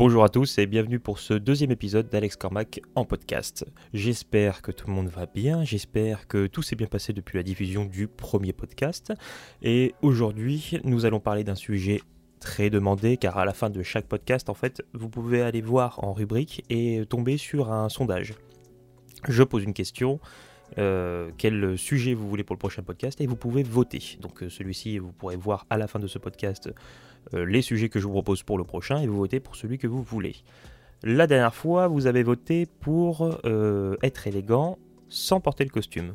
Bonjour à tous et bienvenue pour ce deuxième épisode d'Alex Cormac en podcast. J'espère que tout le monde va bien, j'espère que tout s'est bien passé depuis la diffusion du premier podcast. Et aujourd'hui, nous allons parler d'un sujet très demandé car à la fin de chaque podcast, en fait, vous pouvez aller voir en rubrique et tomber sur un sondage. Je pose une question, euh, quel sujet vous voulez pour le prochain podcast et vous pouvez voter. Donc euh, celui-ci, vous pourrez voir à la fin de ce podcast les sujets que je vous propose pour le prochain et vous votez pour celui que vous voulez. La dernière fois, vous avez voté pour être élégant sans porter le costume.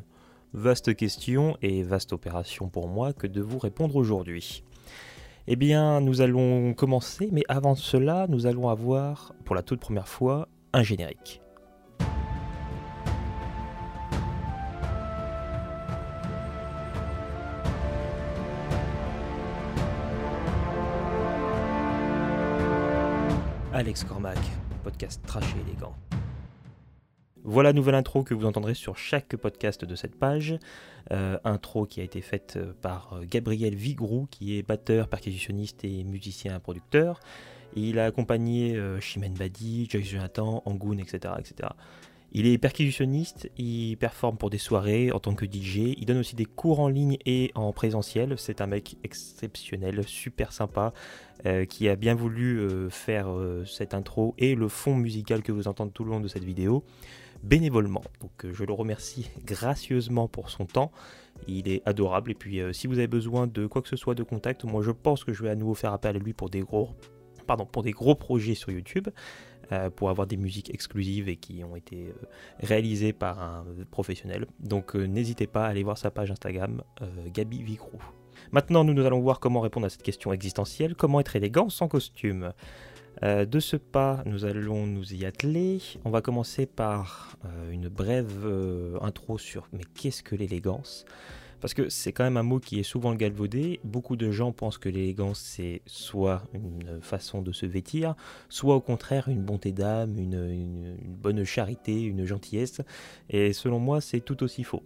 Vaste question et vaste opération pour moi que de vous répondre aujourd'hui. Eh bien, nous allons commencer, mais avant cela, nous allons avoir, pour la toute première fois, un générique. Alex Cormac, podcast trash élégant. Voilà nouvelle intro que vous entendrez sur chaque podcast de cette page. Euh, intro qui a été faite euh, par euh, Gabriel Vigrou, qui est batteur, percussionniste et musicien producteur. il a accompagné Chimène Badi, Joyce Jonathan, Angoon, etc., etc. Il est percussionniste, il performe pour des soirées en tant que DJ, il donne aussi des cours en ligne et en présentiel. C'est un mec exceptionnel, super sympa, euh, qui a bien voulu euh, faire euh, cette intro et le fond musical que vous entendez tout le long de cette vidéo bénévolement. Donc je le remercie gracieusement pour son temps. Il est adorable et puis si vous avez besoin de quoi que ce soit de contact, moi je pense que je vais à nouveau faire appel à lui pour des gros pardon, pour des gros projets sur YouTube. Euh, pour avoir des musiques exclusives et qui ont été euh, réalisées par un professionnel. Donc euh, n'hésitez pas à aller voir sa page Instagram, Gabi Vicrou. Maintenant, nous allons voir comment répondre à cette question existentielle, comment être élégant sans costume? de ce pas, nous allons nous y atteler. On va commencer par une brève intro sur mais qu'est-ce que l'élégance? Parce que c'est quand même un mot qui est souvent galvaudé. Beaucoup de gens pensent que l'élégance, c'est soit une façon de se vêtir, soit au contraire une bonté d'âme, une, bonne charité, une gentillesse. Et selon moi, c'est tout aussi faux.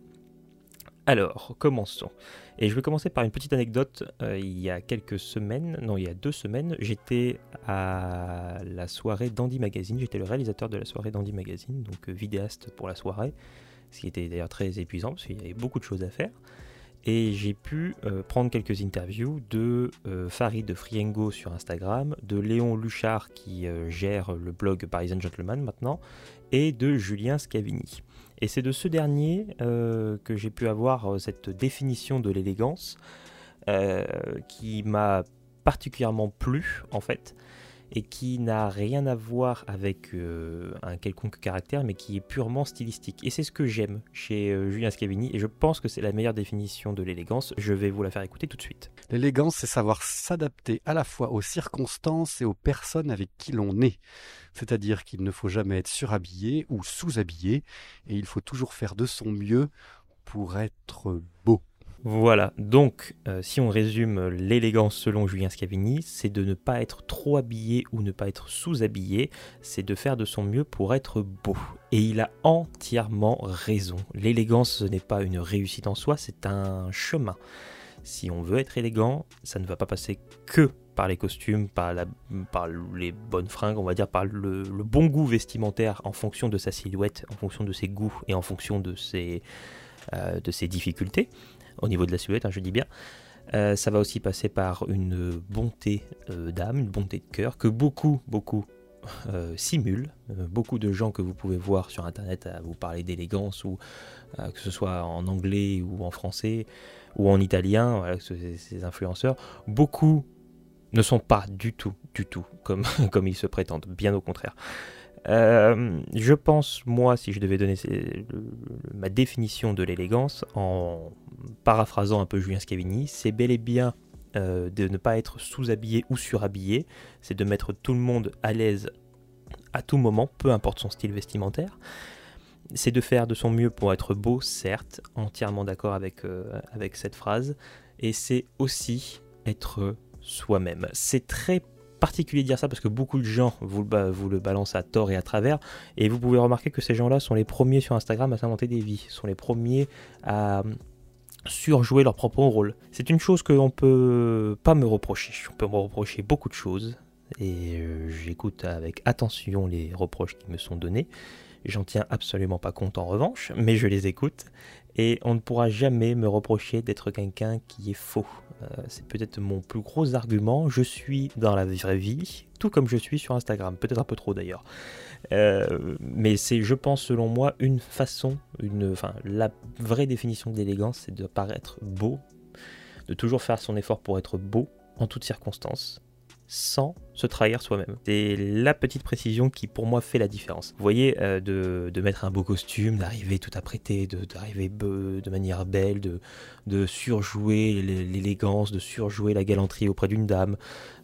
Alors, commençons. Et je vais commencer par une petite anecdote. Euh, il y a quelques semaines, non, il y a deux semaines, j'étais à la soirée d'Andy Magazine. J'étais le réalisateur de la soirée d'Andy Magazine, donc euh, vidéaste pour la soirée ce qui était d'ailleurs très épuisant parce qu'il y avait beaucoup de choses à faire. Et j'ai pu euh, prendre quelques interviews de euh, Farid de Friengo sur Instagram, de Léon Luchard qui euh, gère le blog Parisian Gentleman maintenant, et de Julien Scavini. Et c'est de ce dernier que j'ai pu avoir cette définition de l'élégance qui m'a particulièrement plu en fait et qui n'a rien à voir avec euh, un quelconque caractère, mais qui est purement stylistique. Et c'est ce que j'aime chez euh, Julien Scavini, et je pense que c'est la meilleure définition de l'élégance. Je vais vous la faire écouter tout de suite. L'élégance, c'est savoir s'adapter à la fois aux circonstances et aux personnes avec qui l'on est. C'est-à-dire qu'il ne faut jamais être surhabillé ou sous-habillé, et il faut toujours faire de son mieux pour être beau. Voilà, donc euh, si on résume l'élégance selon Julien Scavini, c'est de ne pas être trop habillé ou ne pas être sous-habillé, c'est de faire de son mieux pour être beau. Et il a entièrement raison. L'élégance, ce n'est pas une réussite en soi, c'est un chemin. Si on veut être élégant, ça ne va pas passer que par les costumes, par, les bonnes fringues, on va dire par le, bon goût vestimentaire en fonction de sa silhouette, en fonction de ses goûts et en fonction de ses, euh, de ses difficultés au niveau de la silhouette, hein, je dis bien. Euh, ça va aussi passer par une bonté euh, d'âme, une bonté de cœur que beaucoup, beaucoup euh, simulent. beaucoup de gens que vous pouvez voir sur internet à vous parler d'élégance, ou que ce soit en anglais ou en français ou en italien, voilà, ces influenceurs, beaucoup ne sont pas du tout, du tout comme, comme ils se prétendent, bien au contraire. Euh, je pense, moi, si je devais donner ma définition de l'élégance, en paraphrasant un peu Julien Scavini, c'est bel et bien euh, de ne pas être sous-habillé ou surhabillé, c'est de mettre tout le monde à l'aise à tout moment, peu importe son style vestimentaire. C'est de faire de son mieux pour être beau, certes, entièrement d'accord avec, euh, avec cette phrase, et c'est aussi être soi-même. C'est très particulier de dire ça parce que beaucoup de gens vous, vous, le balancent à tort et à travers. Et vous pouvez remarquer que ces gens-là sont les premiers sur Instagram à s'inventer des vies, sont les premiers à surjouer leur propre rôle. C'est une chose qu'on peut pas me reprocher. On peut me reprocher beaucoup de choses. et j'écoute avec attention les reproches qui me sont donnés. J'en tiens absolument pas compte en revanche, mais je les écoute et on ne pourra jamais me reprocher d'être quelqu'un qui est faux. Euh, c'est peut-être mon plus gros argument. Je suis dans la vraie vie, tout comme je suis sur Instagram, peut-être un peu trop d'ailleurs. Euh, mais c'est, je pense, selon moi, une façon, une, enfin, la vraie définition d'élégance, c'est de paraître beau, de toujours faire son effort pour être beau en toutes circonstances, sans se trahir soi-même. C'est la petite précision qui pour moi fait la différence. Vous voyez, euh, de, mettre un beau costume, d'arriver tout apprêté, d'arriver de, manière belle, de, de surjouer l'élégance, de surjouer la galanterie auprès d'une dame,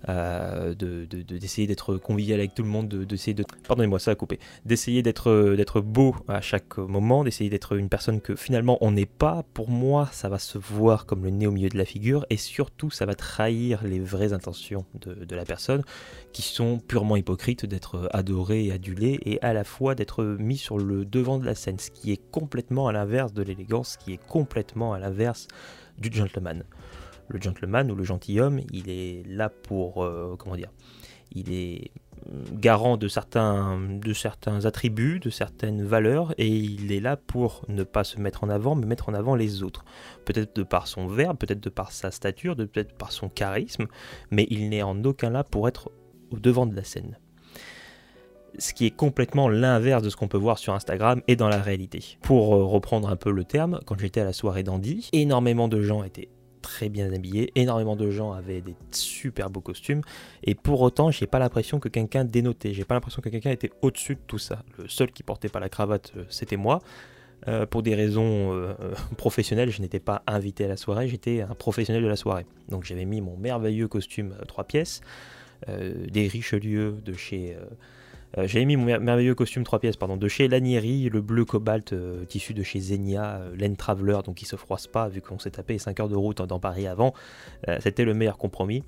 euh, d'essayer d'être convivial avec tout le monde, d'essayer de... Pardonnez-moi, ça a coupé. D'essayer d'être beau à chaque moment, d'essayer d'être une personne que finalement on n'est pas. Pour moi, ça va se voir comme le nez au milieu de la figure et surtout ça va trahir les vraies intentions de la personne qui sont purement hypocrites d'être adorés et adulés et à la fois d'être mis sur le devant de la scène, ce qui est complètement à l'inverse de l'élégance, ce qui est complètement à l'inverse du gentleman. Le gentleman ou le gentilhomme, il est là pour, euh, comment dire, il est garant de certains, de certains attributs, de certaines valeurs, et il est là pour ne pas se mettre en avant, mais mettre en avant les autres. Peut-être de par son verbe, peut-être de par sa stature, peut-être par son charisme, mais il n'est en aucun là pour être au devant de la scène. Ce qui est complètement l'inverse de ce qu'on peut voir sur Instagram et dans la réalité. Pour euh, reprendre un peu le terme, quand j'étais à la soirée d'Andy, énormément de gens étaient très bien habillés, énormément de gens avaient des super beaux costumes, et pour autant, j'ai pas l'impression que quelqu'un dénotait, j'ai pas l'impression que quelqu'un était au-dessus de tout ça. Le seul qui portait pas la cravate, euh, c'était moi. Euh, pour des raisons professionnelles, je n'étais pas invité à la soirée, j'étais un professionnel de la soirée. Donc j'avais mis mon merveilleux costume 3 pièces, euh, des Richelieu de chez. Euh, euh, j'avais mis mon merveilleux costume 3 pièces pardon, de chez Lanieri, le bleu cobalt tissu de chez Zenia, Laine Traveler, donc il se froisse pas vu qu'on s'est tapé 5 heures de route dans Paris avant. C'était le meilleur compromis.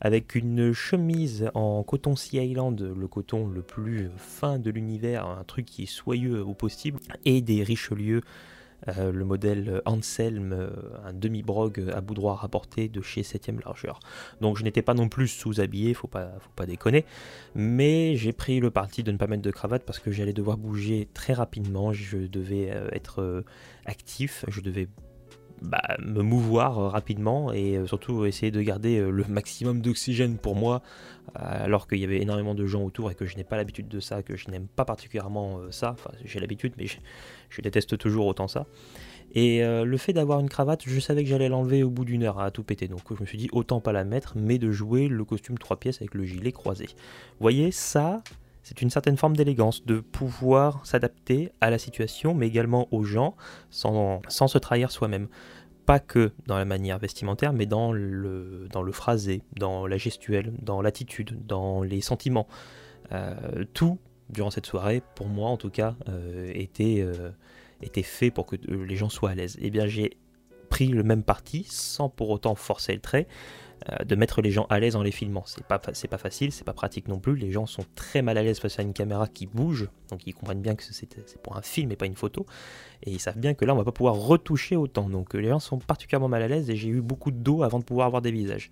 Avec une chemise en coton Sea Island, le coton le plus fin de l'univers, un truc qui est soyeux au possible, et des Richelieu euh, le modèle Anselm, euh, un demi-brogue à bout droit rapporté de chez 7ème largeur. Donc je n'étais pas non plus sous-habillé, faut pas, faut pas déconner, mais j'ai pris le parti de ne pas mettre de cravate parce que j'allais devoir bouger très rapidement, je devais euh, être actif, je devais bah, me mouvoir rapidement et surtout essayer de garder le maximum d'oxygène pour moi alors qu'il y avait énormément de gens autour et que je n'ai pas l'habitude de ça, que je n'aime pas particulièrement ça, enfin j'ai l'habitude mais je déteste toujours autant ça. Et euh, le fait d'avoir une cravate, je savais que j'allais l'enlever au bout d'une heure à tout péter. Donc je me suis dit autant pas la mettre, mais de jouer le costume 3 pièces avec le gilet croisé. Vous voyez, ça, c'est une certaine forme d'élégance, de pouvoir s'adapter à la situation, mais également aux gens, sans, se trahir soi-même. Pas que dans la manière vestimentaire, mais dans le, dans le phrasé, dans la gestuelle, dans l'attitude, dans les sentiments. Euh, tout durant cette soirée, pour moi en tout cas, euh, était, euh, était fait pour que les gens soient à l'aise. Et eh bien j'ai pris le même parti, sans pour autant forcer le trait, de mettre les gens à l'aise en les filmant. C'est pas, pas facile, c'est pas pratique non plus. Les gens sont très mal à l'aise face à une caméra qui bouge, donc ils comprennent bien que c'est, pour un film et pas une photo. Et ils savent bien que là, on va pas pouvoir retoucher autant. Donc les gens sont particulièrement mal à l'aise et j'ai eu beaucoup d'eau avant de pouvoir avoir des visages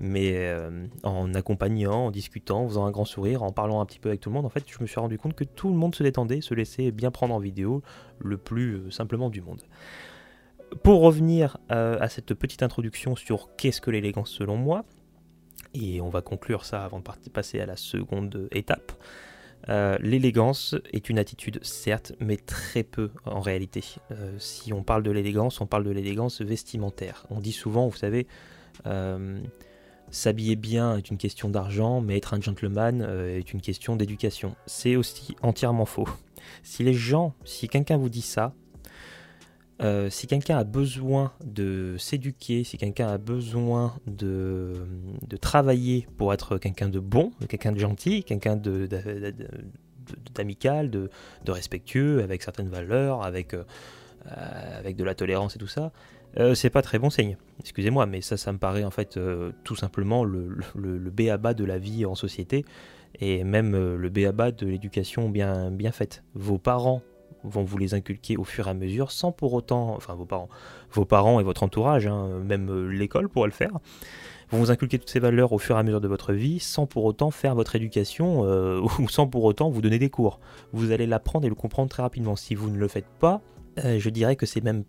mais euh, en accompagnant, en discutant, en faisant un grand sourire, en parlant un petit peu avec tout le monde, en fait, je me suis rendu compte que tout le monde se détendait, se laissait bien prendre en vidéo le plus euh, simplement du monde. Pour revenir euh, à cette petite introduction sur qu'est-ce que l'élégance selon moi, et on va conclure ça avant de passer à la seconde étape. l'élégance est une attitude, certes, mais très peu en réalité. si on parle de l'élégance, on parle de l'élégance vestimentaire. On dit souvent, vous savez, S'habiller bien est une question d'argent, mais être un gentleman euh, est une question d'éducation. C'est aussi entièrement faux. Si les gens, si quelqu'un vous dit ça, euh, si quelqu'un a besoin de s'éduquer, si quelqu'un a besoin de, travailler pour être quelqu'un de bon, quelqu'un de gentil, quelqu'un d'amical, de, respectueux, avec certaines valeurs, avec, euh, avec de la tolérance et tout ça, euh, c'est pas très bon signe. Excusez-moi, mais ça, ça me paraît en fait euh, tout simplement le, le, béaba de la vie en société et même euh, le béaba de l'éducation bien, bien faite. Vos parents vont vous les inculquer au fur et à mesure, sans pour autant, enfin vos parents, vos parents et votre entourage, hein, même euh, l'école pourrait le faire, vont vous inculquer toutes ces valeurs au fur et à mesure de votre vie, sans pour autant faire votre éducation euh, ou sans pour autant vous donner des cours. Vous allez l'apprendre et le comprendre très rapidement. Si vous ne le faites pas, euh, je dirais que c'est même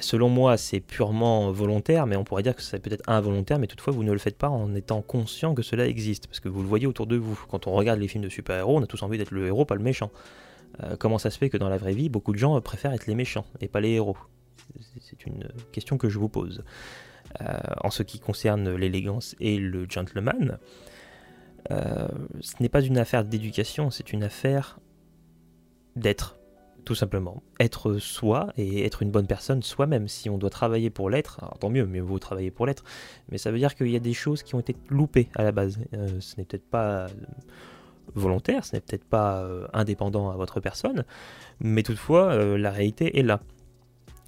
selon moi, c'est purement volontaire, mais on pourrait dire que c'est peut-être involontaire, mais toutefois, vous ne le faites pas en étant conscient que cela existe, parce que vous le voyez autour de vous. Quand on regarde les films de super-héros, on a tous envie d'être le héros, pas le méchant. Euh, comment ça se fait que dans la vraie vie, beaucoup de gens préfèrent être les méchants et pas les héros? C'est une question que je vous pose. Euh, en ce qui concerne l'élégance et le gentleman, euh, ce n'est pas une affaire d'éducation, c'est une affaire d'être, tout simplement. Être soi et être une bonne personne soi-même. Si on doit travailler pour l'être, tant mieux, mieux vaut travailler pour l'être, mais ça veut dire qu'il y a des choses qui ont été loupées à la base. ce n'est peut-être pas volontaire, ce n'est peut-être pas euh, indépendant à votre personne, mais toutefois, euh, la réalité est là.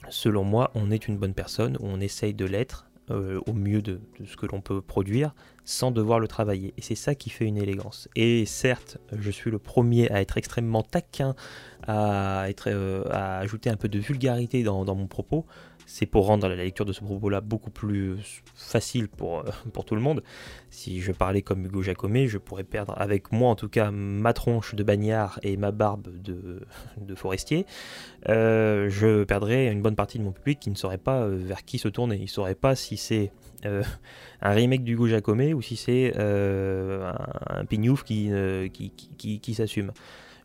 Selon moi, on est une bonne personne, on essaye de l'être euh, au mieux de, ce que l'on peut produire sans devoir le travailler. Et c'est ça qui fait une élégance. Et certes, je suis le premier à être extrêmement taquin, à, être, à ajouter un peu de vulgarité dans mon propos, c'est pour rendre la lecture de ce propos-là beaucoup plus facile pour, euh, tout le monde. Si je parlais comme Hugo Jacomet, je pourrais perdre avec moi en tout cas ma tronche de bagnard et ma barbe de, forestier. Euh, je perdrais une bonne partie de mon public qui ne saurait pas euh, vers qui se tourner. Il ne saurait pas si c'est un remake d'Hugo Jacomet ou si c'est un, pignouf qui s'assume.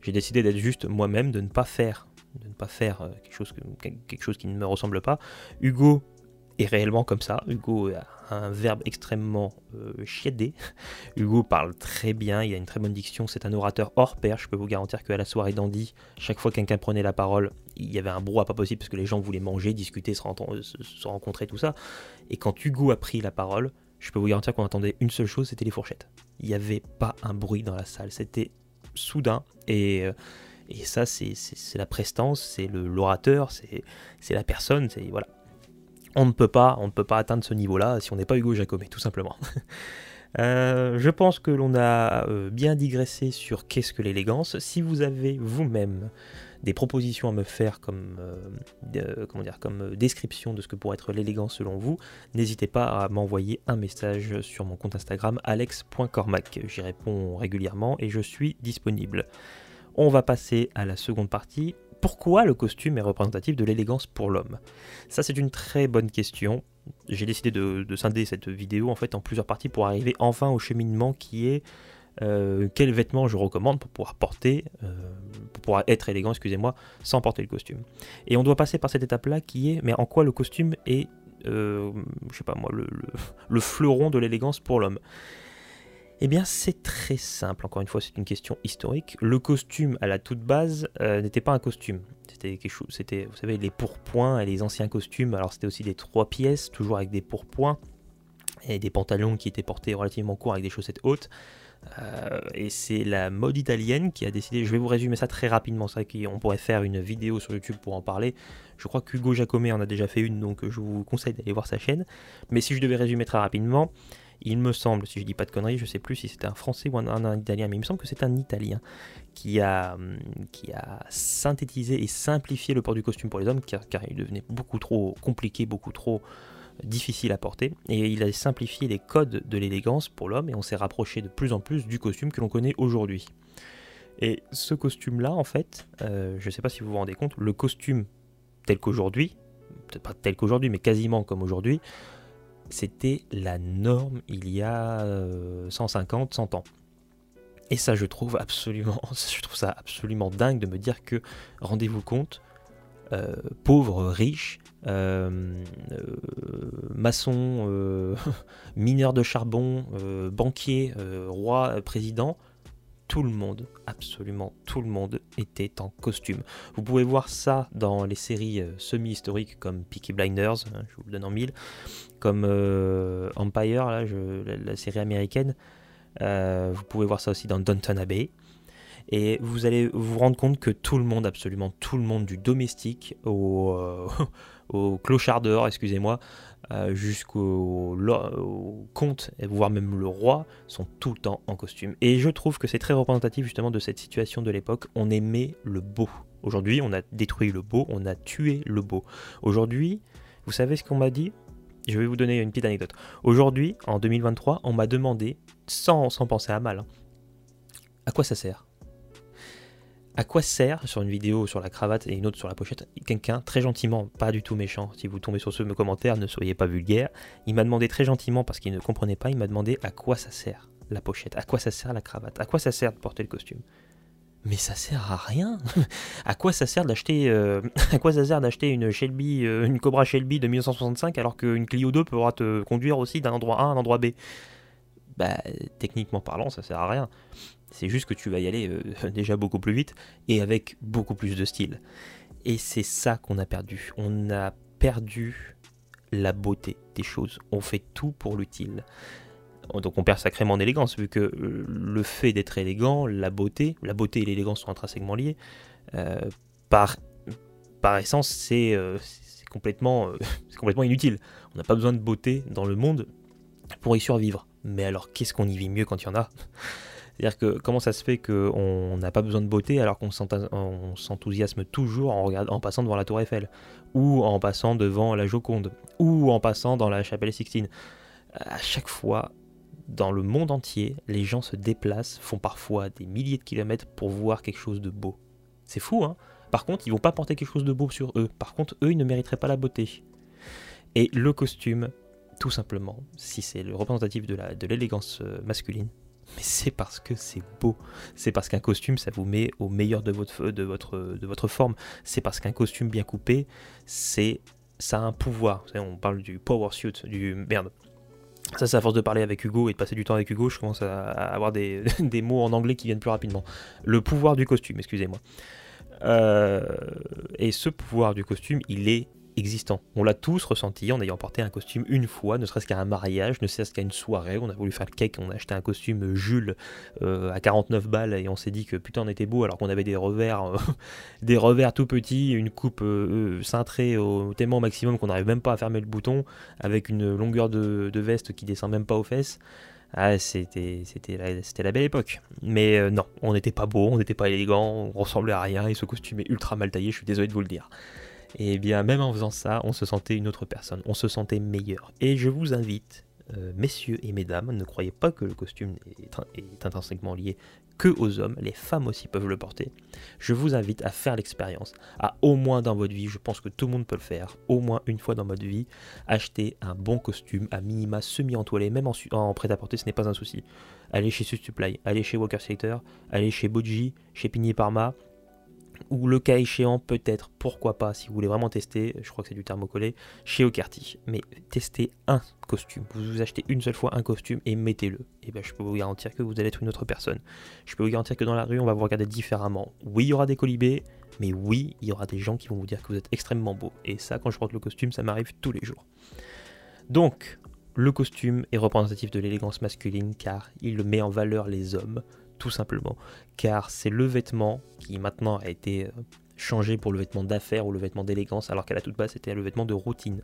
J'ai décidé d'être juste moi-même, de ne pas faire de ne pas faire euh, quelque chose, qui ne me ressemble pas. Hugo est réellement comme ça. Hugo a un verbe extrêmement euh, chiadé. Hugo parle très bien, il a une très bonne diction, c'est un orateur hors pair. Je peux vous garantir qu'à la soirée d'Andy, chaque fois que quelqu'un prenait la parole, il y avait un brouhaha pas possible parce que les gens voulaient manger, discuter, se, se rencontrer, tout ça. Et quand Hugo a pris la parole, je peux vous garantir qu'on entendait une seule chose, c'était les fourchettes. Il n'y avait pas un bruit dans la salle, c'était soudain et euh, et ça, c'est la prestance, c'est l'orateur, c'est la personne, c'est voilà. On ne peut pas, on ne peut pas atteindre ce niveau-là si on n'est pas Hugo Jacomet, tout simplement. Euh, je pense que l'on a euh, bien digressé sur qu'est-ce que l'élégance. Si vous avez vous-même des propositions à me faire comme, euh, dire, comme description de ce que pourrait être l'élégance selon vous, n'hésitez pas à m'envoyer un message sur mon compte Instagram alex.cormac. J'y réponds régulièrement et je suis disponible. On va passer à la seconde partie. Pourquoi le costume est représentatif de l'élégance pour l'homme? Ça c'est une très bonne question. J'ai décidé de, scinder cette vidéo en fait en plusieurs parties pour arriver enfin au cheminement qui est euh, vêtements je recommande pour pouvoir porter, euh, pour pouvoir être élégant, excusez-moi, sans porter le costume. Et on doit passer par cette étape-là qui est, mais en quoi le costume est, euh, je sais pas moi, le fleuron de l'élégance pour l'homme? Eh bien, c'est très simple. Encore une fois, c'est une question historique. Le costume, à la toute base, euh, n'était pas un costume. C'était. C'était, vous savez, les pourpoints et les anciens costumes. Alors, c'était aussi des trois pièces, toujours avec des pourpoints et des pantalons qui étaient portés relativement courts avec des chaussettes hautes. Euh, et c'est la mode italienne qui a décidé. Je vais vous résumer ça très rapidement. Ça, on pourrait faire une vidéo sur YouTube pour en parler. Je crois qu'Hugo Jacomet en a déjà fait une, donc je vous conseille d'aller voir sa chaîne. Mais si je devais résumer très rapidement, il me semble, si je dis pas de conneries, je sais plus si c'était un français ou un, italien, mais il me semble que c'est un italien qui a, hum, qui a synthétisé et simplifié le port du costume pour les hommes, car, il devenait beaucoup trop compliqué, beaucoup trop difficile à porter, et il a simplifié les codes de l'élégance pour l'homme, et on s'est rapproché de plus en plus du costume que l'on connaît aujourd'hui. Et ce costume-là, en fait, euh, je ne sais pas si vous vous rendez compte, le costume tel qu'aujourd'hui, peut-être pas tel qu'aujourd'hui, mais quasiment comme aujourd'hui, c'était la norme il y a 150, euh, 100 ans. Et ça, je trouve absolument, dingue de me dire que, rendez-vous compte, euh, pauvre, riche, maçon, mineur de charbon, banquier, roi, président, tout le monde, absolument tout le monde était en costume. Vous pouvez voir ça dans les séries euh, semi-historiques comme Peaky Blinders, hein, je vous le donne en mille, comme euh, Empire, la, série américaine. Euh, vous pouvez voir ça aussi dans Downton Abbey. Et vous allez vous rendre compte que tout le monde, absolument tout le monde, du domestique au, euh, au clochardeur, excusez-moi, euh, jusqu'au comte, voire même le roi, sont tout le temps en costume. Et je trouve que c'est très représentatif justement de cette situation de l'époque. On aimait le beau. Aujourd'hui, on a détruit le beau, on a tué le beau. Aujourd'hui, vous savez ce qu'on m'a dit? Je vais vous donner une petite anecdote. Aujourd'hui, en 2023, on m'a demandé, sans, sans penser à mal, hein, à quoi ça sert? À quoi sert sur une vidéo sur la cravate et une autre sur la pochette quelqu'un très gentiment, pas du tout méchant, si vous tombez sur ce commentaire, ne soyez pas vulgaire, il m'a demandé très gentiment parce qu'il ne comprenait pas, il m'a demandé à quoi ça sert la pochette, à quoi ça sert la cravate, à quoi ça sert de porter le costume. Mais ça sert à rien. à quoi ça sert d'acheter euh, à quoi ça sert d'acheter une Shelby euh, une Cobra Shelby de 1965 alors qu'une Clio 2 pourra te conduire aussi d'un endroit A à un endroit B? Bah techniquement parlant, ça sert à rien. C'est juste que tu vas y aller euh, déjà beaucoup plus vite et avec beaucoup plus de style. Et c'est ça qu'on a perdu. On a perdu la beauté des choses. On fait tout pour l'utile. Donc on perd sacrément en élégance, vu que euh, le fait d'être élégant, la beauté, la beauté et l'élégance sont intrinsèquement liés, euh, par, essence c'est complètement inutile. On n'a pas besoin de beauté dans le monde pour y survivre. Mais alors qu'est-ce qu'on y vit mieux quand il y en a? C'est-à-dire que comment ça se fait qu'on n'a pas besoin de beauté alors qu'on s'enthousiasme toujours en, en passant devant la Tour Eiffel, ou en passant devant la Joconde, ou en passant dans la Chapelle Sixtine? À chaque fois, dans le monde entier, les gens se déplacent, font parfois des milliers de kilomètres pour voir quelque chose de beau. C'est fou, hein? Par contre, ils vont pas porter quelque chose de beau sur eux. Par contre, eux, ils ne mériteraient pas la beauté. Et le costume, tout simplement, si c'est le représentatif de l'élégance euh, masculine, mais c'est parce que c'est beau. C'est parce qu'un costume, ça vous met au meilleur de votre, de votre, de votre forme. C'est parce qu'un costume bien coupé, c'est ça a un pouvoir. on parle du power suit, du merde. Ça, c'est à force de parler avec Hugo et de passer du temps avec Hugo, je commence à, avoir des, des mots en anglais qui viennent plus rapidement. Le pouvoir du costume, excusez-moi. Euh, et ce pouvoir du costume, il est On l'a tous ressenti en ayant porté un costume une fois, ne serait-ce qu'à un mariage, ne serait-ce qu'à une soirée. On a voulu faire le cake, on a acheté un costume Jules euh, à 49 balles et on s'est dit que putain on était beau alors qu'on avait des revers, euh, des revers tout petits, une coupe euh, cintrée au tellement maximum qu'on n'arrive même pas à fermer le bouton, avec une longueur de, veste qui descend même pas aux fesses. Ah, c'était, c'était la belle époque. Mais non, on n'était pas beau, on n'était pas élégant, on ressemblait à rien et ce costume est ultra mal taillé, je suis désolé de vous le dire et bien même en faisant ça, on se sentait une autre personne, on se sentait meilleur. Et je vous invite, euh, messieurs et mesdames, ne croyez pas que le costume est, intrinsèquement lié que aux hommes, les femmes aussi peuvent le porter. Je vous invite à faire l'expérience, à au moins dans votre vie, je pense que tout le monde peut le faire, au moins une fois dans votre vie, acheter un bon costume à minima semi-entoilé, même en, prêt-à-porter, ce n'est pas un souci. Allez chez Supply, allez chez Walker Slater, allez chez Boji, chez Pigny Parma, ou le cas échéant, peut-être, pourquoi pas, si vous voulez vraiment tester, je crois que c'est du thermocollé, chez Ocarty. Mais testez un costume. Vous vous achetez une seule fois un costume et mettez-le. Et bien je peux vous garantir que vous allez être une autre personne. Je peux vous garantir que dans la rue, on va vous regarder différemment. Oui, il y aura des colibés, mais oui, il y aura des gens qui vont vous dire que vous êtes extrêmement beau. Et ça, quand je porte le costume, ça m'arrive tous les jours. Donc, le costume est représentatif de l'élégance masculine car il met en valeur les hommes tout simplement. Car c'est le vêtement qui maintenant a été euh, changé pour le vêtement d'affaires ou le vêtement d'élégance, alors qu'à la toute base c'était le vêtement de routine.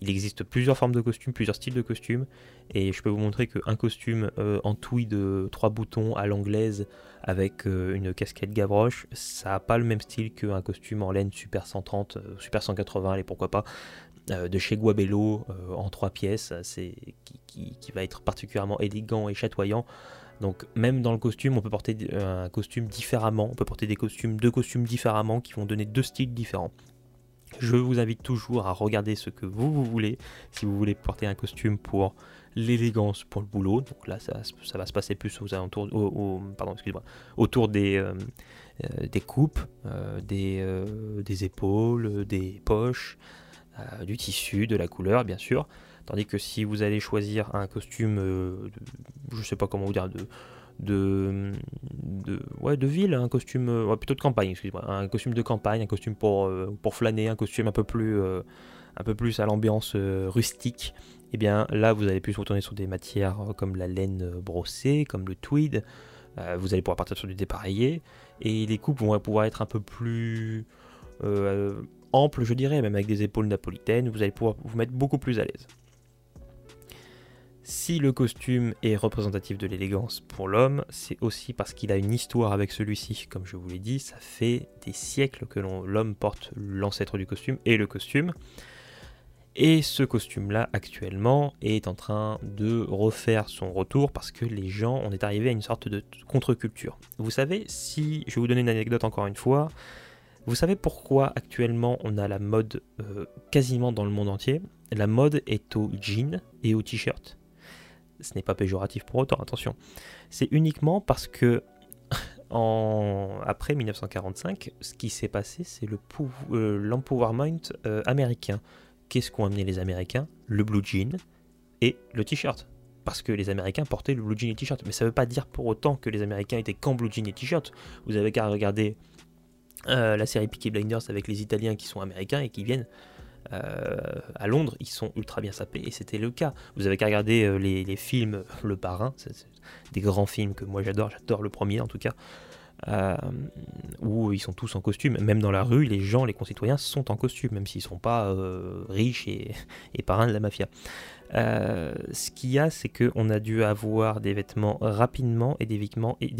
Il existe plusieurs formes de costumes, plusieurs styles de costumes, et je peux vous montrer qu'un costume euh, en tweed de trois boutons à l'anglaise avec euh, une casquette Gavroche, ça n'a pas le même style qu'un costume en laine Super 130, Super 180, et pourquoi pas, de chez Guabello en trois pièces, qui, va être particulièrement élégant et chatoyant. Donc même dans le costume, on peut porter un costume différemment, on peut porter des costumes, deux costumes différemment qui vont donner deux styles différents. Je vous invite toujours à regarder ce que vous, vous voulez. Si vous voulez porter un costume pour l'élégance, pour le boulot, donc là ça, va se passer plus aux alentours, pardon, autour des, euh, euh, des coupes, euh, des, des, épaules, des poches, du tissu, de la couleur bien sûr. Tandis que si vous allez choisir un costume, euh, de, je sais pas comment vous dire, de, ville, un costume, euh, plutôt de campagne, excusez-moi, un costume de campagne, un costume pour, euh, flâner, un costume un peu plus, plus à l'ambiance rustique, et eh bien là vous allez plus retourner sur des matières comme la laine brossée, comme le tweed, Euh, vous allez pouvoir partir sur du dépareillé. Et les coupes vont pouvoir être un peu plus euh, amples, je dirais, même avec des épaules napolitaines. Vous allez pouvoir vous mettre beaucoup plus à l'aise. Si le costume est représentatif de l'élégance pour l'homme, c'est aussi parce qu'il a une histoire avec celui-ci. Comme je vous l'ai dit, ça fait des siècles que l'homme porte l'ancêtre du costume et le costume. Et ce costume-là, actuellement, est en train de refaire son retour parce que les gens, on est arrivé à une sorte de contre-culture. Vous savez, si, je vais vous donner une anecdote encore une fois, vous savez pourquoi actuellement on a la mode euh, quasiment dans le monde entier? La mode est au jean et au t-shirt. Ce n'est pas péjoratif pour autant, attention. C'est uniquement parce que après 1945, ce qui s'est passé, c'est euh, l'empowerment euh, américain qu'est-ce qu'ont amené les Américains? Le blue jean et le t-shirt. Parce que les Américains portaient le blue jean et t-shirt. Mais ça ne veut pas dire pour autant que les Américains étaient qu'en blue jean et t-shirt. Vous avez qu'à regarder euh, la série Peaky Blinders avec les Italiens qui sont américains et qui viennent euh, à Londres, ils sont ultra bien sapés et c'était le cas. Vous avez qu'à regarder euh, les, films Le Parrain, des grands films que moi j'adore, j'adore le premier en tout cas. Euh, où ils sont tous en costume. Même dans la rue, les gens, les concitoyens sont en costume, même s'ils ne sont pas riches et, et, parrains de la mafia. Ce qu'il y a, c'est qu'on a dû avoir des vêtements rapidement et des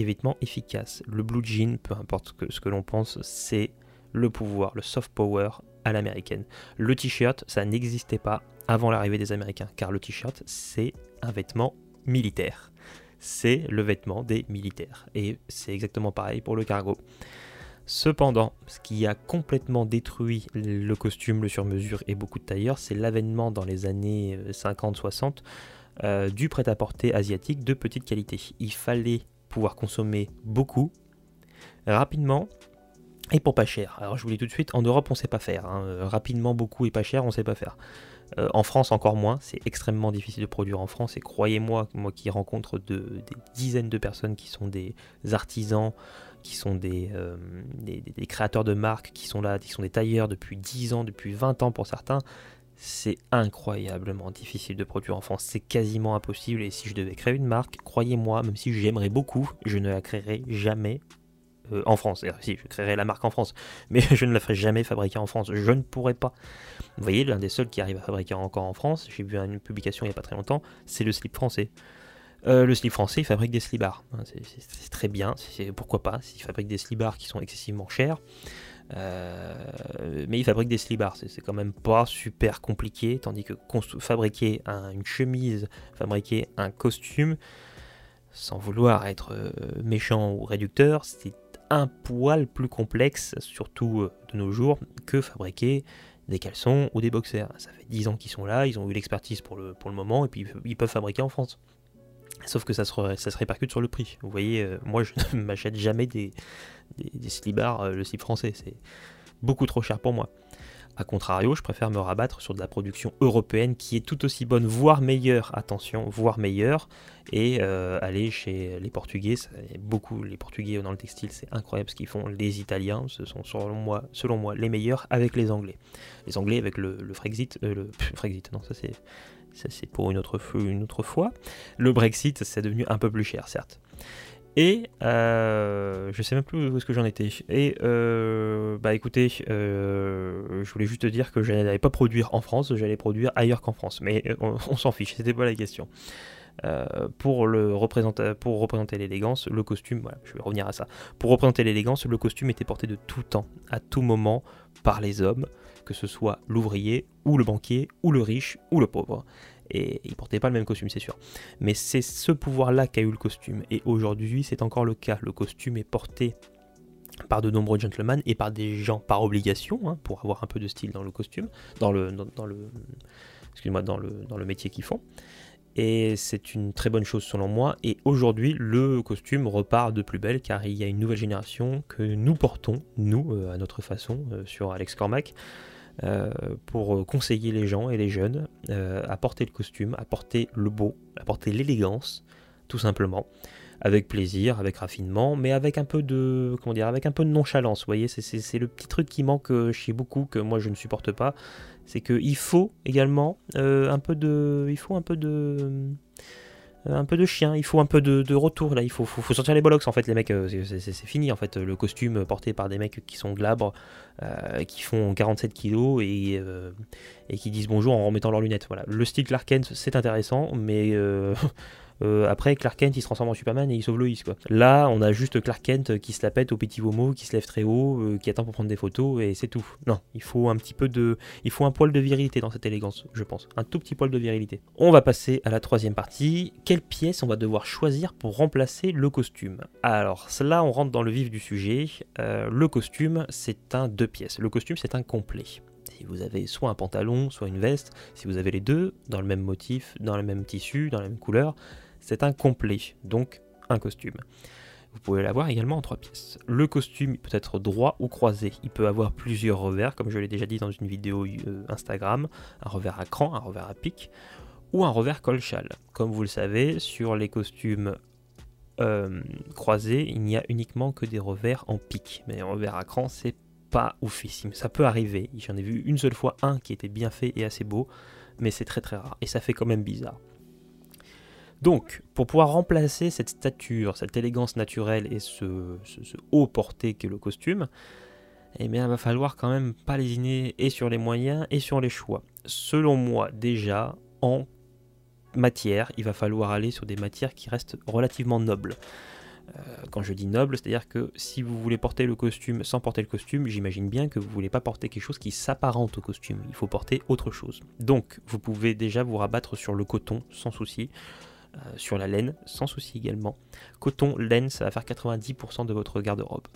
vêtements efficaces. Le blue jean, peu importe ce que l'on pense, c'est le pouvoir, le soft power l'américaine. Le t-shirt, ça n'existait pas avant l'arrivée des Américains, car le t-shirt, c'est un vêtement militaire c'est le vêtement des militaires. Et c'est exactement pareil pour le cargo. Cependant, ce qui a complètement détruit le costume, le sur-mesure et beaucoup de tailleurs, c'est l'avènement dans les années 50-60 euh, euh, du prêt-à-porter asiatique de petite qualité. Il fallait pouvoir consommer beaucoup, rapidement et pour pas cher. Alors je vous dis tout de suite, en Europe on sait pas faire. Hein. Rapidement, beaucoup et pas cher, on sait pas faire. Euh, en France, encore moins. C'est extrêmement difficile de produire en France. Et croyez-moi, moi qui rencontre des dizaines de personnes qui sont des artisans, qui sont euh, des, créateurs de marques, qui sont là, qui sont des tailleurs depuis 10 ans, depuis 20 ans pour certains, c'est incroyablement difficile de produire en France. C'est quasiment impossible. Et si je devais créer une marque, croyez-moi, même si j'aimerais beaucoup, je ne la créerai jamais euh, en France. si, je créerai la marque en France, mais je ne la ferai jamais fabriquer en France. Je ne pourrais pas. Vous voyez, l'un des seuls qui arrive à fabriquer encore en France, j'ai vu une publication il n'y a pas très longtemps, c'est le slip français. Euh, le slip français, il fabrique des slibards. Hein, c'est très bien, pourquoi pas, s'il fabrique des slibards qui sont excessivement chers. Euh, mais il fabrique des slibards, c'est quand même pas super compliqué, tandis que fabriquer une chemise, fabriquer un costume, sans vouloir être méchant ou réducteur, c'est un poil plus complexe, surtout euh, de nos jours, que fabriquer des caleçons ou des boxers. Ça fait 10 ans qu'ils sont là, ils ont eu l'expertise pour le, moment, et puis ils peuvent fabriquer en France. Sauf que ça se, ça se répercute sur le prix. Vous voyez, euh, moi je ne m'achète jamais des, des, euh, le slip français, c'est beaucoup trop cher pour moi. A contrario, je préfère me rabattre sur de la production européenne qui est tout aussi bonne, voire meilleure, attention, voire meilleure, et euh, aller chez les Portugais, beaucoup les Portugais dans le textile, c'est incroyable ce qu'ils font. Les Italiens, ce sont selon moi, selon moi les meilleurs avec les Anglais. Les Anglais avec le, Frexit, euh, le Frexit, non, ça c'est c'est pour une autre, une autre fois. Le Brexit, c'est devenu un peu plus cher, certes. Et euh, je sais même plus où est-ce que j'en étais. Et euh, bah écoutez, euh, je voulais juste te dire que je n'allais pas produire en France, j'allais produire ailleurs qu'en France. Mais on, s'en fiche, c'était pas la question. pour, représenter, l'élégance, le costume, je vais revenir à ça. Pour représenter l'élégance, le costume était porté de tout temps, à tout moment, par les hommes, que ce soit l'ouvrier, ou le banquier, ou le riche, ou le pauvre et il portait pas le même costume, c'est sûr. Mais c'est ce pouvoir-là qu'a eu le costume, et aujourd'hui c'est encore le cas. Le costume est porté par de nombreux gentlemen et par des gens par obligation, hein, pour avoir un peu de style dans le costume, dans le, dans, le, excuse-moi, dans le, dans le métier qu'ils font. Et c'est une très bonne chose selon moi. Et aujourd'hui, le costume repart de plus belle car il y a une nouvelle génération que nous portons, nous, euh, à notre façon, euh, sur Alex Cormac. Euh, pour conseiller les gens et les jeunes euh, à porter le costume, à porter le beau, à porter l'élégance, tout simplement, avec plaisir, avec raffinement, mais avec un peu de, comment dire, avec un peu de nonchalance. Vous voyez, c'est le petit truc qui manque euh, chez beaucoup que moi je ne supporte pas, c'est qu'il faut également un peu de, il faut un peu de un peu de chien, il faut un peu de, retour là, il faut, faut, sortir les bollocks en fait les mecs, c'est fini en fait, le costume porté par des mecs qui sont glabres, qui font 47 kilos et, qui disent bonjour en remettant leurs lunettes. Voilà, le style Clark c'est intéressant, mais Euh, après, Clark Kent, il se transforme en Superman et il sauve Lois. Quoi. Là, on a juste Clark Kent qui se la pète au petit vomo, qui se lève très haut, euh, qui attend pour prendre des photos et c'est tout. Non, il faut un petit peu de, il faut un poil de virilité dans cette élégance, je pense, un tout petit poil de virilité. On va passer à la troisième partie. Quelle pièce on va devoir choisir pour remplacer le costume? Alors, là, on rentre dans le vif du sujet. Euh, le costume, c'est un deux pièces. Le costume, c'est un complet si vous avez soit un pantalon, soit une veste, si vous avez les deux, dans le même motif, dans le même tissu, dans la même couleur, c'est un complet, donc un costume. Vous pouvez l'avoir également en trois pièces. Le costume peut être droit ou croisé. Il peut avoir plusieurs revers, comme je l'ai déjà dit dans une vidéo euh, Instagram, un revers à cran, un revers à pic, ou un revers col-châle. Comme vous le savez, sur les costumes euh, croisés, il n'y a uniquement que des revers en pic. Mais un revers à cran, c'est pas oufissime. Ça peut arriver. J'en ai vu une seule fois un qui était bien fait et assez beau, mais c'est très très rare. Et ça fait quand même bizarre. Donc, pour pouvoir remplacer cette stature, cette élégance naturelle et ce, haut porté qu'est le costume, eh bien, il va falloir quand même pas lésiner et sur les moyens et sur les choix. Selon moi, déjà, en matière, il va falloir aller sur des matières qui restent relativement nobles. Euh, quand je dis noble, c'est-à-dire que si vous voulez porter le costume sans porter le costume, j'imagine bien que vous ne voulez pas porter quelque chose qui s'apparente au costume. Il faut porter autre chose. Donc, vous pouvez déjà vous rabattre sur le coton sans souci. Euh, sur la laine, sans souci également. Coton, laine, ça va faire 90% de votre garde-robe.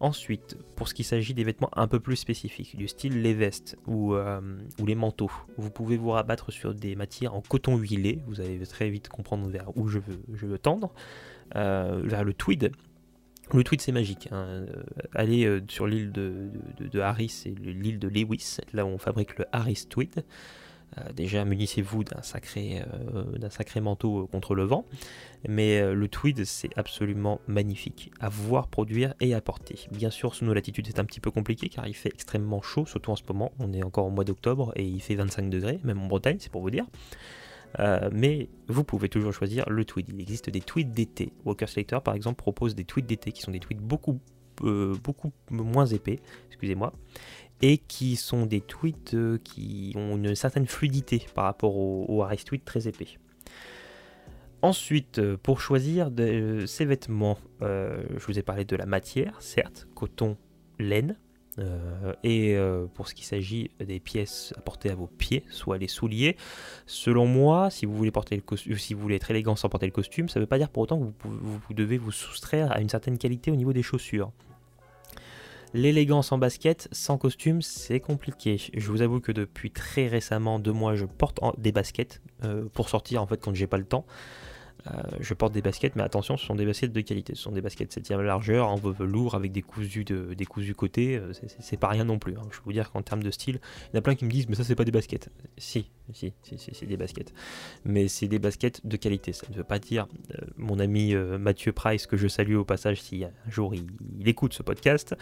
Ensuite, pour ce qui s'agit des vêtements un peu plus spécifiques, du style les vestes ou, euh, ou, les manteaux, vous pouvez vous rabattre sur des matières en coton huilé, vous allez très vite comprendre vers où je veux, tendre, euh, vers le tweed. Le tweed c'est magique, hein. allez sur l'île de, de, de Harris et l'île de Lewis, là où on fabrique le Harris Tweed. Euh, déjà, munissez-vous d'un sacré, euh, d'un sacré manteau euh, contre le vent. Mais le tweed, c'est absolument magnifique à voir produire et à porter. Bien sûr, sous nos latitudes, c'est un petit peu compliqué car il fait extrêmement chaud, surtout en ce moment. On est encore au mois d'octobre et il fait 25 degrés, même en Bretagne, c'est pour vous dire. mais vous pouvez toujours choisir le tweed. Il existe des tweeds d'été. Walker Slater, par exemple, propose des tweeds d'été qui sont des tweeds beaucoup moins épais, excusez-moi, et qui sont des tweets euh, qui ont une certaine fluidité par rapport au, au Harris très épais. Ensuite, euh, pour choisir de, ces vêtements, euh, je vous ai parlé de la matière, certes, coton, laine. et pour ce qui s'agit des pièces à porter à vos pieds, soit les souliers, selon moi, si vous voulez porter si vous voulez être élégant sans porter le costume, ça ne veut pas dire pour autant que vous devez vous soustraire à une certaine qualité au niveau des chaussures. L'élégance en basket sans costume, c'est compliqué. Je vous avoue que depuis très récemment, deux mois, je porte des baskets euh, pour sortir en fait quand j'ai pas le temps. Euh, je porte des baskets, mais attention, ce sont des baskets de qualité. Ce sont des baskets 7 largeur, en velours, avec des cousus, de, des cousus côté. Euh, c'est pas rien non plus. Hein. Je peux vous dire qu'en termes de style, il y en a plein qui me disent, mais ça, c'est pas des baskets. Si, si, si, c'est des baskets. Mais c'est des baskets de qualité. Ça ne veut pas dire, euh, mon ami Mathieu Price, que je salue au passage si un jour il, écoute ce podcast,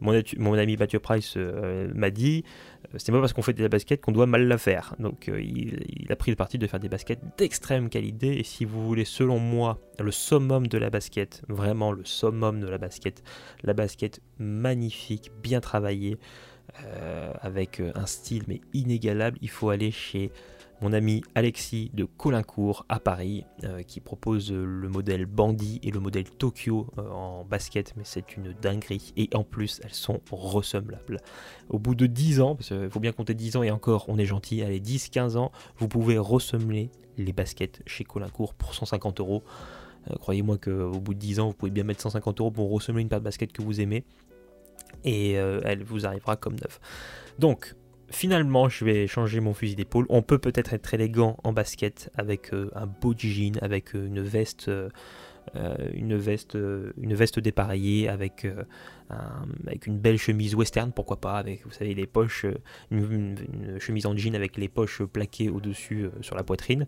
mon ami Mathieu Price m'a dit, c'est pas parce qu'on fait des baskets qu'on doit mal la faire. Donc il, il a pris le parti de faire des baskets d'extrême qualité. Et si vous voulez selon moi le summum de la basket, vraiment le summum de la basket, la basket magnifique, bien travaillée, euh, avec euh, un style mais inégalable, il faut aller chez mon ami Alexis de Colincourt à Paris, euh, qui propose le modèle Bandit et le modèle Tokyo en basket, mais c'est une dinguerie. Et en plus, elles sont ressemblables. Au bout de 10 ans, parce qu'il faut bien compter 10 ans et encore, on est gentil, allez, 10-15 ans, vous pouvez ressembler les baskets chez Colincourt pour 150 euros. Euh, croyez-moi qu'au bout de 10 ans, vous pouvez bien mettre 150 euros pour ressemer une paire de baskets que vous aimez. Et euh, elle vous arrivera comme neuf. Donc, finalement, je vais changer mon fusil d'épaule. On peut peut-être être élégant en basket avec euh, un beau jean, avec une veste euh, une, veste, euh, une veste dépareillée avec, euh, avec une belle chemise western, pourquoi pas, avec, vous savez, les poches, une, chemise en jean avec les poches plaquées au-dessus sur la poitrine.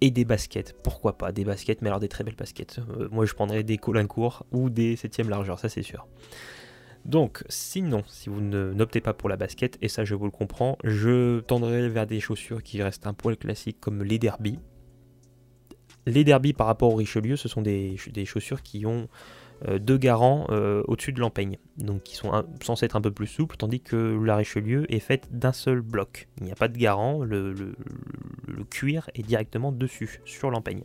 et des baskets, pourquoi pas, des baskets, mais alors des très belles baskets. moi je prendrais des Colincourt ou des 7ème largeur, ça c'est sûr. Donc, sinon, si vous n'optez pas pour la basket, et ça je vous le comprends, je tendrai vers des chaussures qui restent un poil classique comme les derby, Les Derby par rapport au Richelieu, ce sont des, des chaussures qui ont euh, deux garants euh, au-dessus de l'empeigne, donc qui sont censés être un peu plus souples, tandis que la Richelieu est faite d'un seul bloc. Il n'y a pas de garant, le, cuir est directement dessus, sur l'empeigne.